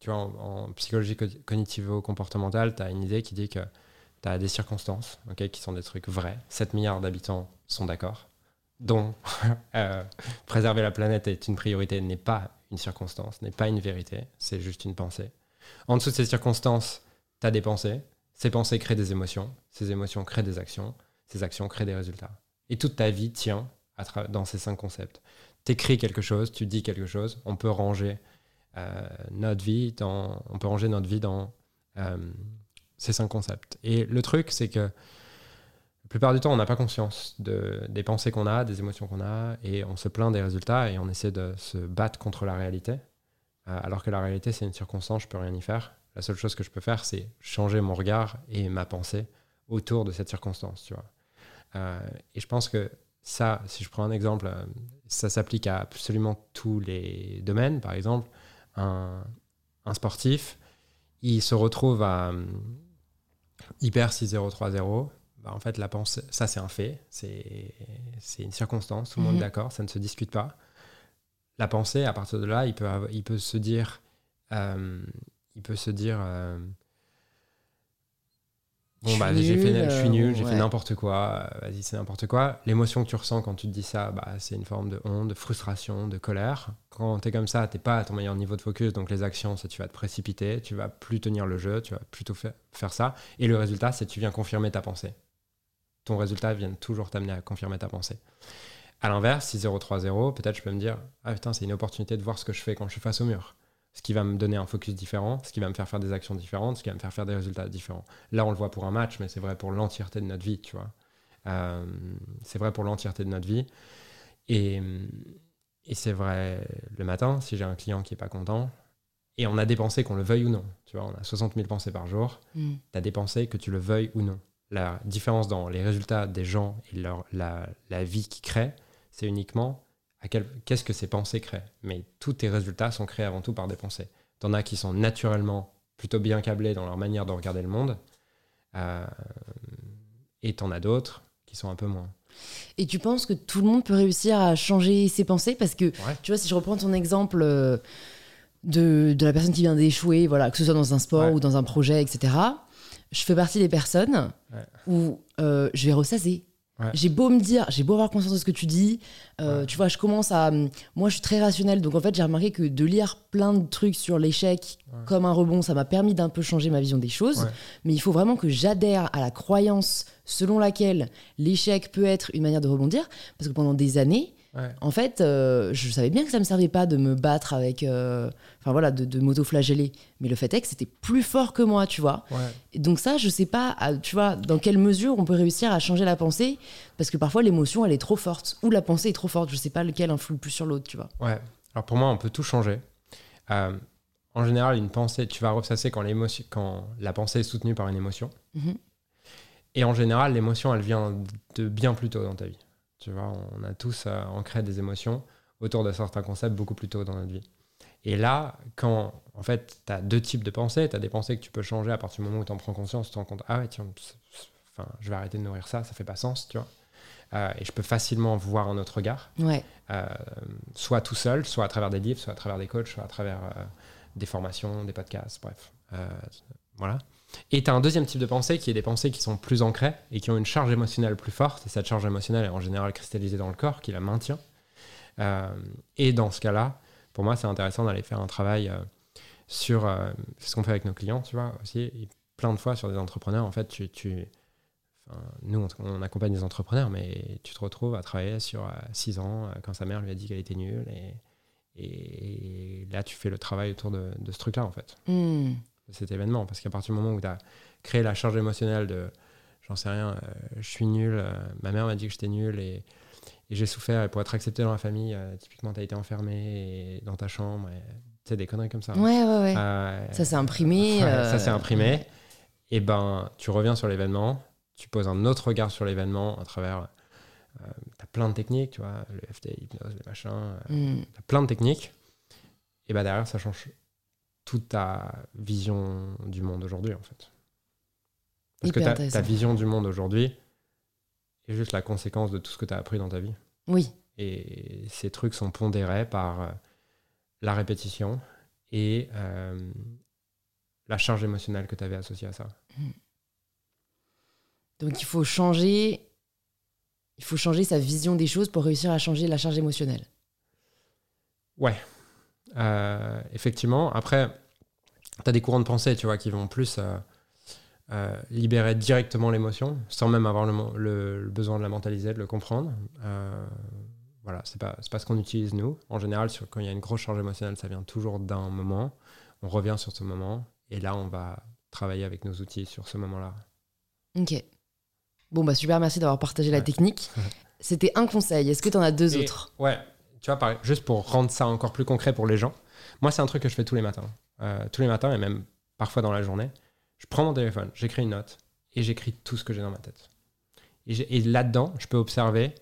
B: tu vois, en, en psychologie cognitivo-comportementale, tu as une idée qui dit que tu as des circonstances qui sont des trucs vrais. 7 milliards d'habitants sont d'accord. dont euh, préserver la planète est une priorité n'est pas une circonstance, n'est pas une vérité, c'est juste une pensée. En dessous de ces circonstances, tu as des pensées. Ces pensées créent des émotions. Ces émotions créent des actions. Ces actions créent des résultats. Et toute ta vie tient dans ces cinq concepts. Tu écris quelque chose, tu dis quelque chose. On peut ranger euh, notre vie dans, on peut ranger notre vie dans euh, ces cinq concepts. Et le truc, c'est que la plupart du temps, on n'a pas conscience de, des pensées qu'on a, des émotions qu'on a, et on se plaint des résultats et on essaie de se battre contre la réalité. Euh, alors que la réalité, c'est une circonstance, je peux rien y faire. La seule chose que je peux faire, c'est changer mon regard et ma pensée autour de cette circonstance, tu vois. Euh, et je pense que ça, si je prends un exemple, euh, ça s'applique à absolument tous les domaines. Par exemple, un, un sportif, il se retrouve à hyper 6-0-3-0, bah, en fait, la pensée, ça c'est un fait, c'est une circonstance, tout le monde est mhm. d'accord, ça ne se discute pas. La pensée, à partir de là, il peut, il peut se dire, euh, il peut se dire, euh, Bon, bah, j'ai fait, je suis nul, j'ai fait n'importe quoi, euh, vas-y, c'est n'importe quoi. L'émotion que tu ressens quand tu te dis ça, bah, c'est une forme de honte, de frustration, de colère. Quand tu es comme ça, t'es pas à ton meilleur niveau de focus, donc les actions, c'est tu vas te précipiter, tu vas plus tenir le jeu, tu vas plutôt faire, faire ça. Et le résultat, c'est tu viens confirmer ta pensée. Ton résultat vient toujours t'amener à confirmer ta pensée. À l'inverse, si 0-3-0, peut-être je peux me dire, ah putain, c'est une opportunité de voir ce que je fais quand je suis face au mur ce qui va me donner un focus différent, ce qui va me faire faire des actions différentes, ce qui va me faire faire des résultats différents. Là, on le voit pour un match, mais c'est vrai pour l'entièreté de notre vie, tu vois. Euh, c'est vrai pour l'entièreté de notre vie. Et, et c'est vrai le matin, si j'ai un client qui est pas content, et on a des pensées qu'on le veuille ou non. Tu vois, on a 60 000 pensées par jour. Mm. Tu as des pensées que tu le veuilles ou non. La différence dans les résultats des gens et leur, la, la vie qu'ils créent, c'est uniquement qu'est-ce que ces pensées créent? Mais tous tes résultats sont créés avant tout par des pensées. T'en as qui sont naturellement plutôt bien câblés dans leur manière de regarder le monde, euh, et t'en as d'autres qui sont un peu moins.
A: Et tu penses que tout le monde peut réussir à changer ses pensées? Parce que, tu vois, si je reprends ton exemple euh, de, de la personne qui vient d'échouer, voilà, que ce soit dans un sport ou dans un projet, etc., je fais partie des personnes où euh, je vais ressasser j'ai beau me dire, j'ai beau avoir conscience de ce que tu dis, euh, tu vois, je commence à. Moi, je suis très rationnelle, donc en fait, j'ai remarqué que de lire plein de trucs sur l'échec comme un rebond, ça m'a permis d'un peu changer ma vision des choses. Mais il faut vraiment que j'adhère à la croyance selon laquelle l'échec peut être une manière de rebondir, parce que pendant des années, en fait, euh, je savais bien que ça me servait pas de me battre avec, euh, enfin voilà, de, de m'auto-flageller. Mais le fait est que c'était plus fort que moi, tu vois. Et donc ça, je sais pas, tu vois, dans quelle mesure on peut réussir à changer la pensée, parce que parfois l'émotion, elle est trop forte, ou la pensée est trop forte. Je sais pas lequel influe plus sur l'autre, tu vois.
B: Ouais. Alors pour moi, on peut tout changer. Euh, en général, une pensée, tu vas ressasser quand, l'émotion, quand la pensée est soutenue par une émotion. Mhm. Et en général, l'émotion, elle vient de bien plus tôt dans ta vie. Tu vois, on a tous euh, ancré des émotions autour de certains concepts beaucoup plus tôt dans notre vie. Et là, quand en fait, tu as deux types de pensées, tu as des pensées que tu peux changer à partir du moment où tu en prends conscience, tu te rends compte, ah ouais, tiens, enfin, je vais arrêter de nourrir ça, ça fait pas sens, tu vois. Euh, et je peux facilement voir un autre regard,
A: ouais.
B: euh, soit tout seul, soit à travers des livres, soit à travers des coachs, soit à travers des formations, des podcasts, bref. Euh, voilà. Et tu as un deuxième type de pensée qui est des pensées qui sont plus ancrées et qui ont une charge émotionnelle plus forte. Et cette charge émotionnelle est en général cristallisée dans le corps, qui la maintient. Euh, et dans ce cas-là, pour moi, c'est intéressant d'aller faire un travail euh, sur euh, ce qu'on fait avec nos clients, tu vois, aussi. Plein de fois sur des entrepreneurs, en fait, tu, nous, on, accompagne des entrepreneurs, mais tu te retrouves à travailler sur 6 ans quand sa mère lui a dit qu'elle était nulle. Et, là, tu fais le travail autour de, de ce truc-là, en fait. Cet événement. Parce qu'à partir du moment où tu as créé la charge émotionnelle de j'en sais rien, euh, je suis nul, euh, ma mère m'a dit que j'étais nul et, et j'ai souffert. Et pour être accepté dans la famille, euh, typiquement, tu as été enfermé dans ta chambre. Tu sais, des conneries comme ça.
A: Ouais, ouais, ouais. ça s'est imprimé.
B: ça s'est imprimé. Et ben, tu reviens sur l'événement, tu poses un autre regard sur l'événement à travers. tu as plein de techniques, tu vois, le FT, l'hypnose, les machins.
A: Mm.
B: Tu as plein de techniques. Et ben derrière, ça change toute ta vision du monde aujourd'hui, en fait. Parce que ta, ta, vision du monde aujourd'hui est juste la conséquence de tout ce que tu as appris dans ta vie.
A: Oui.
B: Et ces trucs sont pondérés par euh, la répétition et euh, la charge émotionnelle que tu avais associée à ça.
A: Hmm. Donc il faut changer il faut changer sa vision des choses pour réussir à changer la charge émotionnelle.
B: Ouais, euh, effectivement. Après, tu as des courants de pensée, tu vois, qui vont plus euh, euh, libérer directement l'émotion, sans même avoir le, le, besoin de la mentaliser, de le comprendre. voilà, c'est pas, pas ce qu'on utilise nous. En général, sur, quand il y a une grosse charge émotionnelle, ça vient toujours d'un moment. On revient sur ce moment, et là, on va travailler avec nos outils sur ce moment-là.
A: Ok. Bon, bah super, merci d'avoir partagé la technique. C'était un conseil. Est-ce que tu en as deux autres?
B: Ouais, tu vois, juste pour rendre ça encore plus concret pour les gens, moi, c'est un truc que je fais tous les matins. Euh, tous les matins et même parfois dans la journée. Je prends mon téléphone, j'écris une note et j'écris tout ce que j'ai dans ma tête. Et, là-dedans, je peux observer,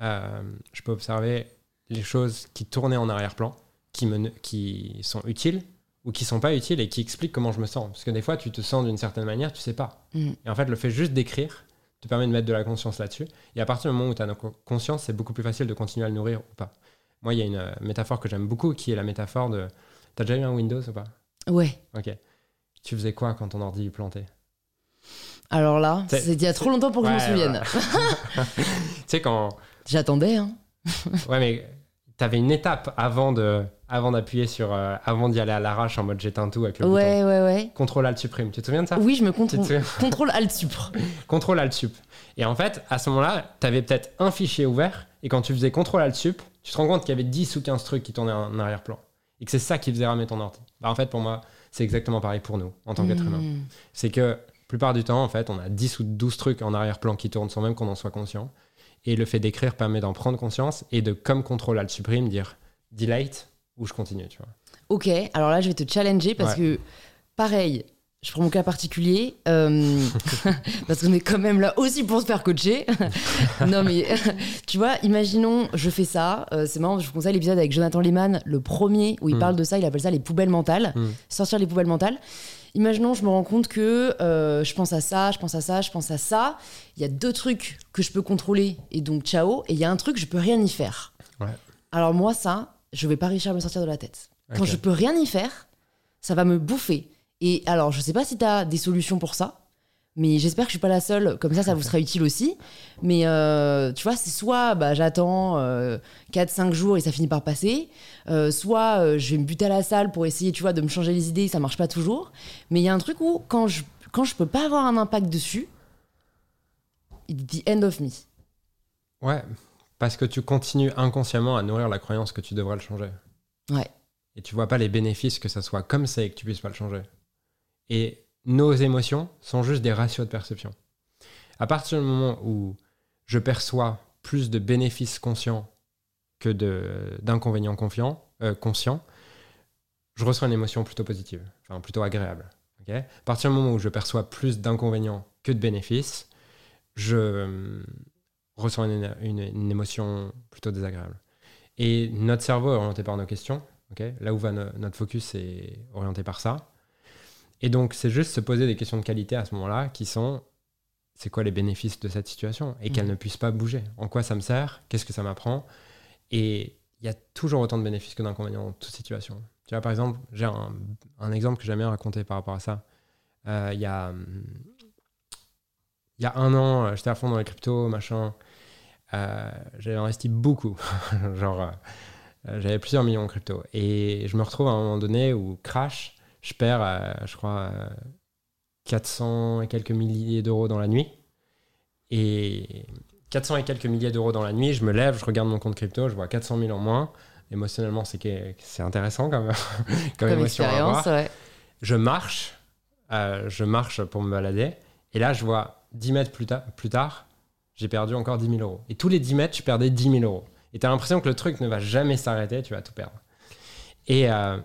B: euh, je peux observer les choses qui tournaient en arrière-plan, qui, me, qui sont utiles ou qui sont pas utiles et qui expliquent comment je me sens. Parce que des fois, tu te sens d'une certaine manière, tu sais pas.
A: Mm.
B: Et en fait, le fait juste d'écrire te permet de mettre de la conscience là-dessus. Et à partir du moment où tu as conscience, c'est beaucoup plus facile de continuer à le nourrir ou pas. Moi, il y a une euh, métaphore que j'aime beaucoup qui est la métaphore de. T'as déjà eu un Windows ou pas?
A: Ouais.
B: Ok. Tu faisais quoi quand ton ordi plantait
A: Alors là, c'était il y a trop longtemps pour que je m'en souvienne.
B: tu sais, quand.
A: J'attendais, hein.
B: ouais, mais t'avais une étape avant de avant d'appuyer sur euh, avant d'y aller à l'arrache en mode j'éteins tout avec le
A: ouais,
B: bouton.
A: Ouais ouais
B: Contrôle alt supprime. Tu te souviens de ça?
A: Oui, je me contrôle. contrôle alt sup.
B: contrôle alt sup. Et en fait, à ce moment-là, t'avais peut-être un fichier ouvert et quand tu faisais contrôle alt sup, tu te rends compte qu'il y avait 10 ou 15 trucs qui tournaient en arrière-plan et que c'est ça qui faisait ramer ton ordi. Bah, en fait, pour moi, c'est exactement pareil pour nous en tant qu'être humain.
A: Hmm.
B: C'est que la plupart du temps, en fait, on a 10 ou 12 trucs en arrière-plan qui tournent sans même qu'on en soit conscient. Et le fait d'écrire permet d'en prendre conscience et de, comme contrôle alt supprime, dire delete ou je continue, tu vois.
A: Ok, alors là, je vais te challenger parce que, pareil, je prends mon cas particulier, euh, parce qu'on est quand même là aussi pour se faire coacher. non, mais tu vois, imaginons, je fais ça. Euh, c'est marrant, je vous conseille l'épisode avec Jonathan Lehman, le premier, où il
B: Mm.
A: parle de ça. Il appelle ça les poubelles mentales.
B: Mm.
A: Sortir les poubelles mentales. Imaginons, je me rends compte que euh, je pense à ça, je pense à ça, je pense à ça. Il y a deux trucs que je peux contrôler, et donc ciao. Et il y a un truc, je peux rien y faire.
B: Ouais.
A: Alors moi, ça, je vais pas réussir à me sortir de la tête. Quand je peux rien y faire, ça va me bouffer. Et alors, je sais pas si tu as des solutions pour ça, mais j'espère que je suis pas la seule. Comme ça, ça vous sera utile aussi. Mais euh, tu vois, c'est soit bah, j'attends 4-5 jours et ça finit par passer, euh, soit euh, je vais me buter à la salle pour essayer, tu vois, de me changer les idées, ça marche pas toujours. Mais il y a un truc où, quand je, quand je peux pas avoir un impact dessus, it's the end of me.
B: Ouais, parce que tu continues inconsciemment à nourrir la croyance que tu devrais le changer.
A: Ouais.
B: Et tu vois pas les bénéfices que ça soit comme ça et que tu puisses pas le changer. Et nos émotions sont juste des ratios de perception. À partir du moment où je perçois plus de bénéfices conscients que d'inconvénients euh, conscients, je ressens une émotion plutôt positive, enfin plutôt agréable. à partir du moment où je perçois plus d'inconvénients que de bénéfices, je euh, ressens une, émotion plutôt désagréable. Et notre cerveau est orienté par nos questions. Là où va no- notre focus est orienté par ça. Et donc, c'est juste se poser des questions de qualité à ce moment-là qui sont c'est quoi les bénéfices de cette situation et qu'elle
A: Mhm.
B: ne puisse pas bouger En quoi ça me sert? Qu'est-ce que ça m'apprend? Et il y a toujours autant de bénéfices que d'inconvénients dans toute situation. Tu vois, par exemple, j'ai un, un exemple que j'aime bien raconter par rapport à ça. Euh, Il y a y a un an, euh, j'étais à fond dans les cryptos, machin. Euh, j'avais investi beaucoup. Genre, euh, j'avais plusieurs millions en crypto. Et je me retrouve à un moment donné où crash, je perds, euh, je crois, euh, 400 et quelques milliers d'euros dans la nuit. Et 400 et quelques milliers d'euros dans la nuit, je me lève, je regarde mon compte crypto, je vois 400 000 en moins. Émotionnellement, c'est intéressant comme, comme,
A: Comme
B: émotion à
A: expérience,
B: avoir
A: ouais.
B: je marche, euh, je marche pour me balader, et là, je vois 10 mètres plus, ta- plus tard, j'ai perdu encore 10 000 euros. Et tous les 10 mètres, je perdais 10 000 euros. Et tu as l'impression que le truc ne va jamais s'arrêter, tu vas tout perdre. Et, euh,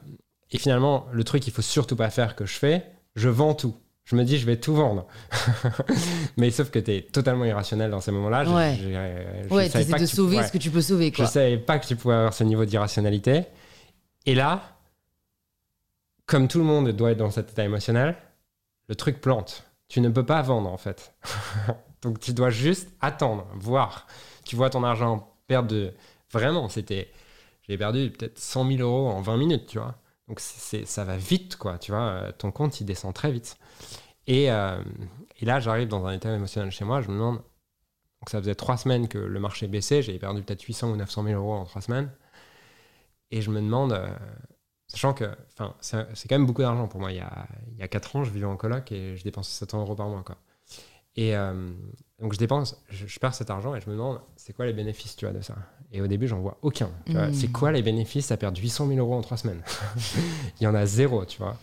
B: et finalement, le truc qu'il faut surtout pas faire que je fais, je vends tout. Je me dis, je vais tout vendre. Mais sauf que tu es totalement irrationnel dans ces moments-là. Je-
A: Ouais.
B: je- je
A: Ouais, t'essaies
B: pas
A: de sauver
B: pouvais-
A: ce que tu peux sauver,
B: je
A: quoi.
B: savais pas que tu pouvais avoir ce niveau d'irrationalité. Et là, comme tout le monde doit être dans cet état émotionnel, le truc plante. Tu ne peux pas vendre en fait. Donc tu dois juste attendre, voir. Tu vois ton argent perdre de... Vraiment, c'était... J'ai perdu peut-être 100 000 euros en 20 minutes, tu vois. Donc ça va vite, quoi, tu vois. Euh, Ton compte, il descend très vite. Et, euh, et là, j'arrive dans un état émotionnel chez moi, je me demande... Donc ça faisait trois semaines que le marché baissait, j'avais perdu peut-être 800 ou 900 000 euros en trois semaines. Et je me demande, euh, sachant que c'est quand même beaucoup d'argent pour moi. Il y, a, 4 ans, je vivais en coloc et je dépensais 700 euros par mois. Quoi. Et euh, donc je dépense, je, je perds cet argent et je me demande, c'est quoi les bénéfices tu vois, de ça? Et au début, j'en vois aucun. tu vois.
A: Mm.
B: C'est quoi les bénéfices? À perdre 800 000 euros en 3 semaines Il y en a zéro, tu vois.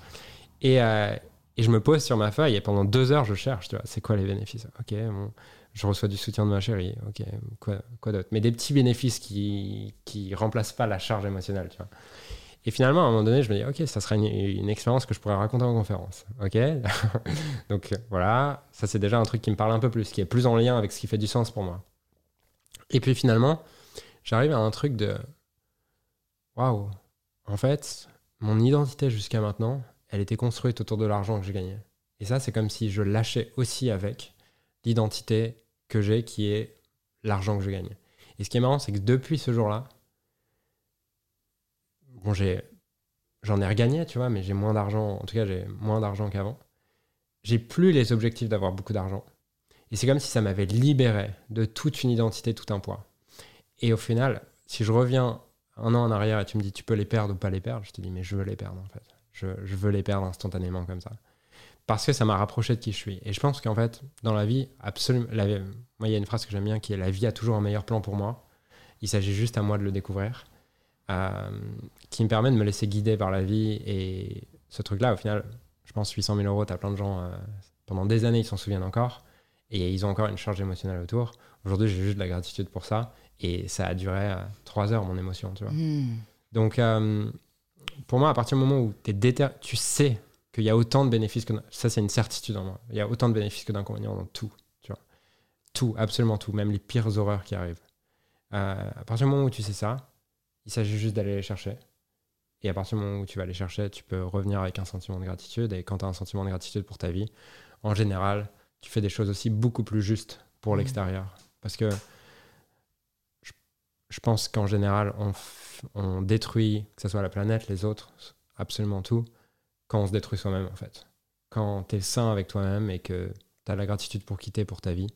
B: Et, euh, et je me pose sur ma feuille et pendant deux heures, je cherche, tu vois, c'est quoi les bénéfices? Ok, bon, je reçois du soutien de ma chérie, ok, quoi, quoi d'autre? Mais des petits bénéfices qui, qui remplacent pas la charge émotionnelle, tu vois. Et finalement, à un moment donné, je me dis, ok, ça serait une, une expérience que je pourrais raconter en conférence. Ok? Donc euh, voilà, ça c'est déjà un truc qui me parle un peu plus, qui est plus en lien avec ce qui fait du sens pour moi. Et puis finalement, j'arrive à un truc de, waouh, en fait, mon identité jusqu'à maintenant, elle était construite autour de l'argent que je gagnais. Et ça, c'est comme si je lâchais aussi avec l'identité que j'ai, qui est l'argent que je gagne. Et ce qui est marrant, c'est que depuis ce jour-là, bon, j'ai, j'en ai regagné, tu vois, mais j'ai moins d'argent, en tout cas, j'ai moins d'argent qu'avant. J'ai plus les objectifs d'avoir beaucoup d'argent. Et c'est comme si ça m'avait libéré de toute une identité, tout un poids. Et au final, si je reviens un an en arrière et tu me dis tu peux les perdre ou pas les perdre, je te dis mais je veux les perdre en fait. Je, je veux les perdre instantanément comme ça. Parce que ça m'a rapproché de qui je suis. Et je pense qu'en fait, dans la vie, absolument. la- moi, il y a une phrase que j'aime bien qui est La vie a toujours un meilleur plan pour moi. Il s'agit juste à moi de le découvrir. Euh, qui me permet de me laisser guider par la vie. Et ce truc-là, au final, je pense 800 000 euros, tu as plein de gens, euh, pendant des années, ils s'en souviennent encore. Et ils ont encore une charge émotionnelle autour. Aujourd'hui, j'ai juste de la gratitude pour ça. Et ça a duré euh, trois heures, mon émotion, tu vois.
A: Hmm.
B: Donc, euh, pour moi, à partir du moment où es déter... tu sais qu'il y a autant de bénéfices que. Ça, c'est une certitude en moi. Il y a autant de bénéfices que d'inconvénients dans tout. Tu vois. Tout, absolument tout. Même les pires horreurs qui arrivent. À partir du moment où tu sais ça, il s'agit juste d'aller les chercher. Et à partir du moment où tu vas les chercher, tu peux revenir avec un sentiment de gratitude. Et quand tu as un sentiment de gratitude pour ta vie, en général, tu fais des choses aussi beaucoup plus justes pour
A: Mhm.
B: l'extérieur. Parce que je, je pense qu'en général, on, détruit, que ce soit la planète, les autres, absolument tout, quand on se détruit soi-même, en fait. Quand tu es sain avec toi-même et que tu as la gratitude pour quitter pour ta vie,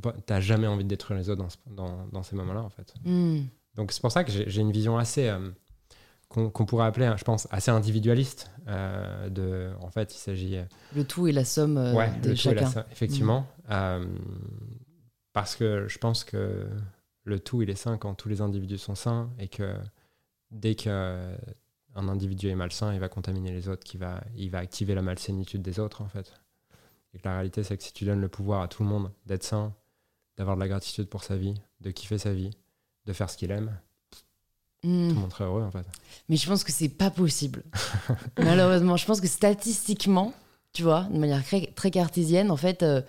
B: pas- t'as jamais envie de détruire les autres dans, ce- dans, dans ces moments-là, en fait.
A: Hmm.
B: Donc c'est pour ça que j'ai une vision assez euh, qu'on pourrait appeler, hein, je pense, assez individualiste. euh, de, en fait, il s'agit euh,
A: Le tout et la somme euh,
B: ouais,
A: de
B: le tout et la
A: chacun.
B: effectivement, parce que je pense que le tout il est sain quand tous les individus sont sains et que dès que un individu est malsain, il va contaminer les autres, qui va, il va activer la malsénitude des autres en fait. Et que la réalité c'est que si tu donnes le pouvoir à tout le monde d'être sain, d'avoir de la gratitude pour sa vie, de kiffer sa vie, de faire ce qu'il aime,
A: Hmm.
B: tout le monde serait heureux en fait.
A: Mais je pense que c'est pas possible. Malheureusement, je pense que statistiquement, tu vois, de manière très, cartésienne, en fait, euh,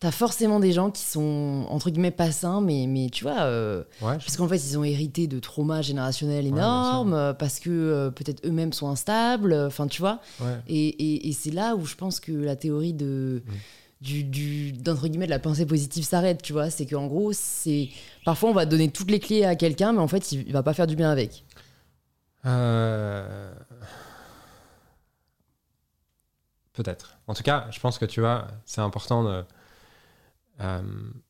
A: t'as forcément des gens qui sont, entre guillemets, pas sains, mais, mais tu vois, euh,
B: Ouais,
A: parce qu'en fait, ils ont hérité de traumas générationnels énormes, parce que euh, peut-être eux-mêmes sont instables, enfin, tu vois.
B: ouais.
A: Et, et- et c'est là où je pense que la théorie de.
B: Mm.
A: Du, d'entre guillemets de la pensée positive s'arrête tu vois c'est qu'en gros c'est parfois on va donner toutes les clés à quelqu'un mais en fait il, il va pas faire du bien avec
B: Euh, Peut-être. En tout cas, je pense que tu vois, c'est important de. Euh,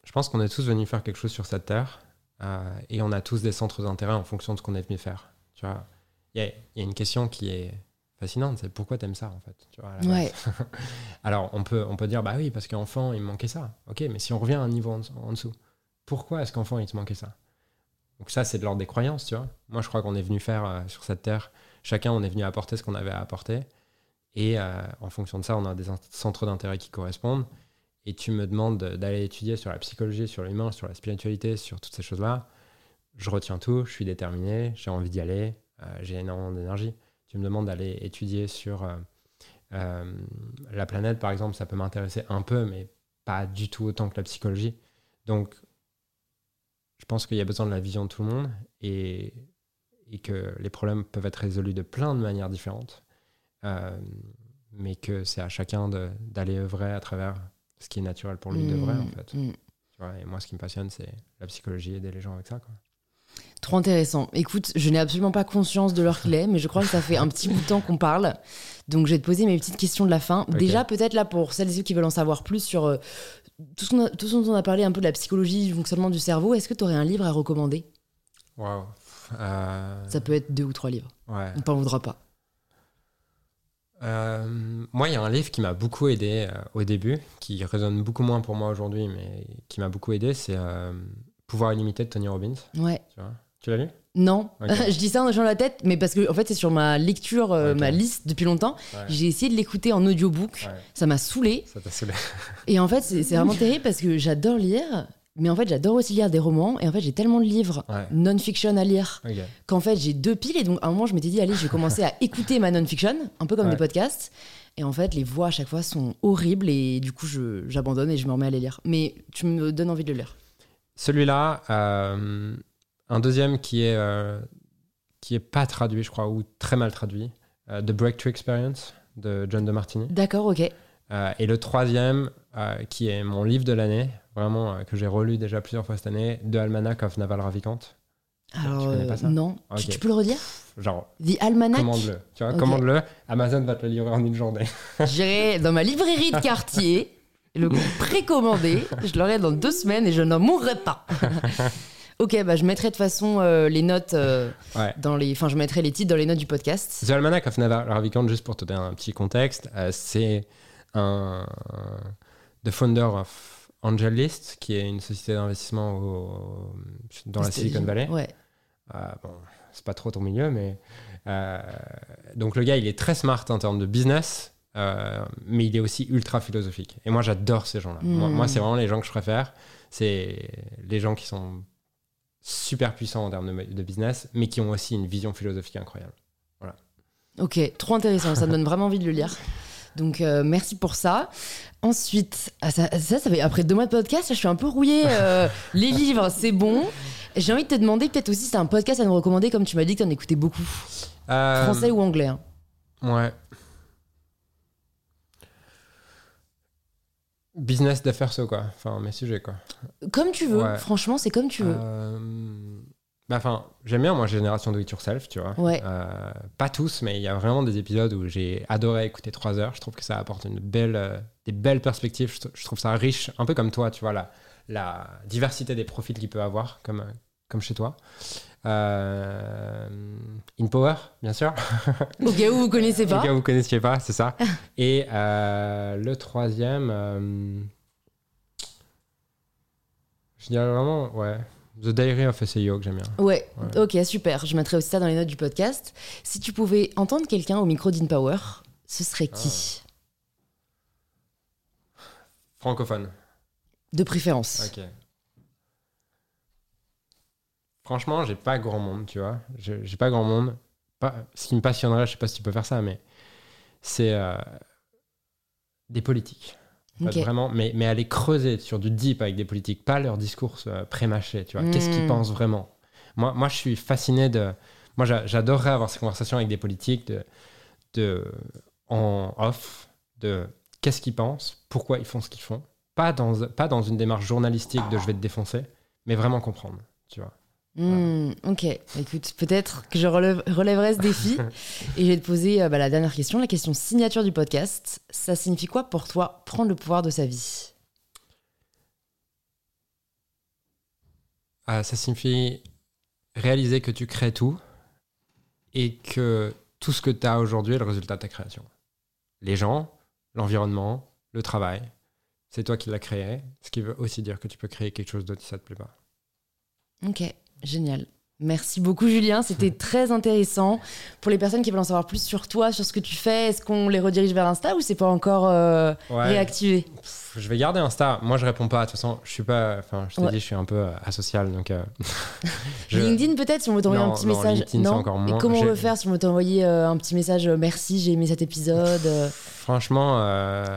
B: je pense qu'on est tous venus faire quelque chose sur cette terre euh, et on a tous des centres d'intérêt en fonction de ce qu'on est venu faire. Tu vois, il y, a une question qui est fascinante, c'est pourquoi t'aimes ça en fait. Tu vois,
A: ouais.
B: Alors on peut on peut dire bah oui parce qu'enfant il me manquait ça. Ok, mais si on revient à un niveau en, en dessous, pourquoi est-ce qu'enfant il te manquait ça? Donc ça c'est de l'ordre des croyances, tu vois. Moi je crois qu'on est venu faire euh, sur cette terre, chacun on est venu apporter ce qu'on avait à apporter. Et euh, en fonction de ça, on a des centres d'intérêt qui correspondent. Et tu me demandes d'aller étudier sur la psychologie, sur l'humain, sur la spiritualité, sur toutes ces choses-là. Je retiens tout, je suis déterminé, j'ai envie d'y aller, euh, j'ai énormément d'énergie. Tu me demandes d'aller étudier sur euh, euh, la planète, par exemple, ça peut m'intéresser un peu, mais pas du tout autant que la psychologie. Donc, je pense qu'il y a besoin de la vision de tout le monde et, et que les problèmes peuvent être résolus de plein de manières différentes. Euh, mais que c'est à chacun d'aller œuvrer à travers ce qui est naturel pour lui de vrai, en fait.
A: Mmh.
B: Tu vois, et moi, ce qui me passionne, c'est la psychologie, aider les gens avec ça. Quoi.
A: Trop intéressant. Écoute, je n'ai absolument pas conscience de l'heure qu'il est, mais je crois que ça fait un petit bout de temps qu'on parle. Donc, je vais te poser mes petites questions de la fin. Déjà, peut-être là, pour celles et ceux qui veulent en savoir plus sur euh, tout, ce qu'on a- tout ce dont on a parlé, un peu de la psychologie, du fonctionnement du cerveau, est-ce que tu aurais un livre à recommander?
B: Waouh. Euh,
A: Ça peut être deux ou trois livres.
B: Ouais.
A: On t'en voudra pas.
B: Euh, moi, il y a un livre qui m'a beaucoup aidé euh, au début, qui résonne beaucoup moins pour moi aujourd'hui, mais qui m'a beaucoup aidé, c'est euh, Pouvoir illimité de Tony Robbins.
A: Ouais.
B: Tu, l'as lu?
A: Non, je dis ça en hochant la tête, mais parce que en fait c'est sur ma lecture, euh, ma liste depuis longtemps.
B: Ouais.
A: J'ai essayé de l'écouter en audiobook,
B: Ouais.
A: ça m'a saoulé.
B: Ça t'a saoulé.
A: Et en fait c'est vraiment terrible parce que j'adore lire, mais en fait j'adore aussi lire des romans. Et en fait j'ai tellement de livres
B: Ouais.
A: non-fiction à lire qu'en fait j'ai deux piles. Et donc à un moment je m'étais dit allez je vais commencer à écouter ma non-fiction, un peu comme des podcasts. Et en fait les voix à chaque fois sont horribles et du coup j'abandonne et je me remets à les lire. Mais tu me donnes envie de le lire.
B: Celui-là, euh, un deuxième qui est, euh, qui est pas traduit, je crois, ou très mal traduit, euh, The Breakthrough Experience de John de Martini.
A: D'accord, ok.
B: Et le troisième, qui est mon livre de l'année, vraiment que j'ai relu déjà plusieurs fois cette année, The Almanac of Naval Ravikant.
A: Alors
B: connais pas ça?
A: non, tu,
B: Ok.
A: tu peux le redire?
B: Genre,
A: The Almanac?
B: commande-le. Tu vois, commande-le. Amazon va te le livrer en une journée.
A: J'irai dans ma librairie de quartier, le précommandé. Je l'aurai dans deux semaines et je n'en mourrai pas. ok, bah je mettrai de toute façon euh, les notes euh,
B: Ouais.
A: dans les. Enfin, je mettrai les titres dans les notes du podcast.
B: The Almanac of Naval Ravikant, juste pour te donner un petit contexte, euh, c'est un the founder of AngelList, qui est une société d'investissement au- dans la Silicon. Valley.
A: Ouais.
B: Euh, bon, c'est pas trop ton milieu, mais euh, donc le gars, il est très smart en termes de business, euh, mais il est aussi ultra philosophique. Et moi, j'adore ces gens-là. Moi,
A: Mm.
B: moi, c'est vraiment les gens que je préfère. C'est les gens qui sont super puissants en termes de, de business, mais qui ont aussi une vision philosophique incroyable.
A: Ok, trop intéressant. Ça me donne vraiment envie de le lire. Donc euh, merci pour ça. Ensuite, ah, ça, ça, ça fait après deux mois de podcast, là, je suis un peu rouillée. euh, les livres, c'est bon. J'ai envie de te demander peut-être aussi si c'est un podcast à nous recommander, comme tu m'as dit que tu en écoutais beaucoup. Français ou anglais hein.
B: Ouais. Business d'affaires, ça, quoi. Enfin, mes sujets, quoi.
A: Comme tu veux.
B: Ouais.
A: Franchement, c'est comme tu veux.
B: Euh, bah, enfin, j'aime bien, moi, Génération Do It Yourself, tu vois.
A: Ouais.
B: Euh, pas tous, mais il y a vraiment des épisodes où j'ai adoré écouter trois heures. Je trouve que ça apporte une belle, euh, des belles perspectives. Je, je trouve ça riche, un peu comme toi, tu vois, la, la diversité des profils qu'il peut avoir, comme, comme chez toi. Euh, In Power, bien sûr.
A: Au cas où vous connaissez
B: Au
A: pas.
B: cas où vous connaissiez pas, c'est ça. Et euh, le troisième, euh, je dirais vraiment, ouais, The Diary of a CEO que j'aime bien.
A: Ouais.
B: Ouais.
A: ok, super. Je mettrai aussi ça dans les notes du podcast. Si tu pouvais entendre quelqu'un au micro d'InPower, ce serait qui?
B: Francophone.
A: De préférence.
B: Ok. Franchement, j'ai pas grand monde, tu vois. J'ai pas grand monde. Pas, ce qui me passionnerait, je sais pas si tu peux faire ça, mais c'est euh, des politiques. En fait,
A: Ok.
B: vraiment, mais, mais aller creuser sur du deep avec des politiques, pas leur discours euh, pré-mâché, tu vois. Qu'est-ce qu'ils
A: Mm.
B: pensent vraiment? Moi, moi, je suis fasciné de. Moi, j'a- j'adorerais avoir ces conversations avec des politiques de, de, en off, de qu'est-ce qu'ils pensent, pourquoi ils font ce qu'ils font. Pas dans, pas dans une démarche journalistique de je vais te défoncer, mais vraiment comprendre, tu vois.
A: Hmm, ok, écoute, peut-être que je relèverai ce défi et je vais te poser euh, bah, la dernière question, la question signature du podcast. Ça signifie quoi pour toi prendre le pouvoir de sa vie?
B: Ah, Ça signifie réaliser que tu crées tout et que tout ce que tu as aujourd'hui est le résultat de ta création. Les gens, l'environnement, le travail, c'est toi qui l'as créé, ce qui veut aussi dire que tu peux créer quelque chose d'autre si ça te plaît pas.
A: Ok, génial. Merci beaucoup Julien, c'était très intéressant. Pour les personnes qui veulent en savoir plus sur toi, sur ce que tu fais, est-ce qu'on les redirige vers Insta ou c'est pas encore euh, réactivé?
B: Je vais garder Insta. Moi je réponds pas. De toute façon, je suis pas. Enfin, je t'ai dit, je suis un peu euh, asocial, donc. Euh,
A: LinkedIn peut-être si on veut t'envoyer un petit
B: non,
A: message.
B: LinkedIn, non. Encore moins.
A: Et comment on veut faire si on veut t'envoyer un petit message Merci, j'ai aimé cet épisode.
B: Franchement.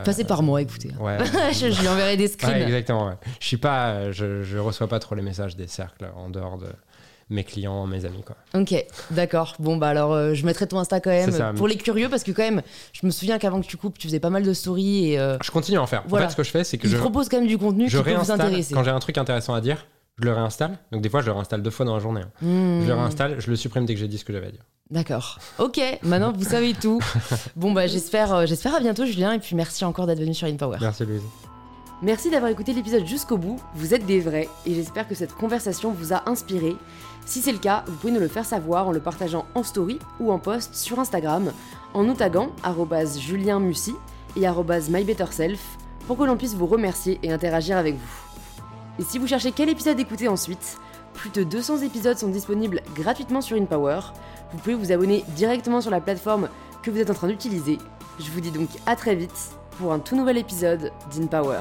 A: Passez par moi, écoutez. Ouais. je, lui enverrai des screens.
B: exactement. Je suis pas. Je, je reçois pas trop les messages des cercles en dehors de mes clients, mes amis. Quoi.
A: Ok, d'accord. Bon, bah alors, euh, je mettrai ton Insta quand même pour les curieux parce que, quand même, je me souviens qu'avant que tu coupes, tu faisais pas mal de stories. Et, euh,
B: Je continue à en faire. En fait, ce que je fais, c'est que je.
A: propose quand même du contenu je qui peut vous intéresser.
B: Quand j'ai un truc intéressant à dire, je le réinstalle. Donc, des fois, je le réinstalle deux fois dans la journée. Hein. Hmm. Je le réinstalle, je le supprime dès que j'ai dit ce que j'avais à dire.
A: D'accord. Ok, maintenant vous savez tout. bon, bah j'espère, euh, j'espère à bientôt, Julien. Et puis merci encore d'être venu sur InPower.
B: Merci, Louise.
A: Merci d'avoir écouté l'épisode jusqu'au bout, vous êtes des vrais et j'espère que cette conversation vous a inspiré. Si c'est le cas, vous pouvez nous le faire savoir en le partageant en story ou en post sur Instagram, en nous taguant julienmussy et mybetterself pour que l'on puisse vous remercier et interagir avec vous. Et si vous cherchez quel épisode écouter ensuite, plus de 200 épisodes sont disponibles gratuitement sur InPower. Vous pouvez vous abonner directement sur la plateforme que vous êtes en train d'utiliser. Je vous dis donc à très vite pour un tout nouvel épisode d'InPower.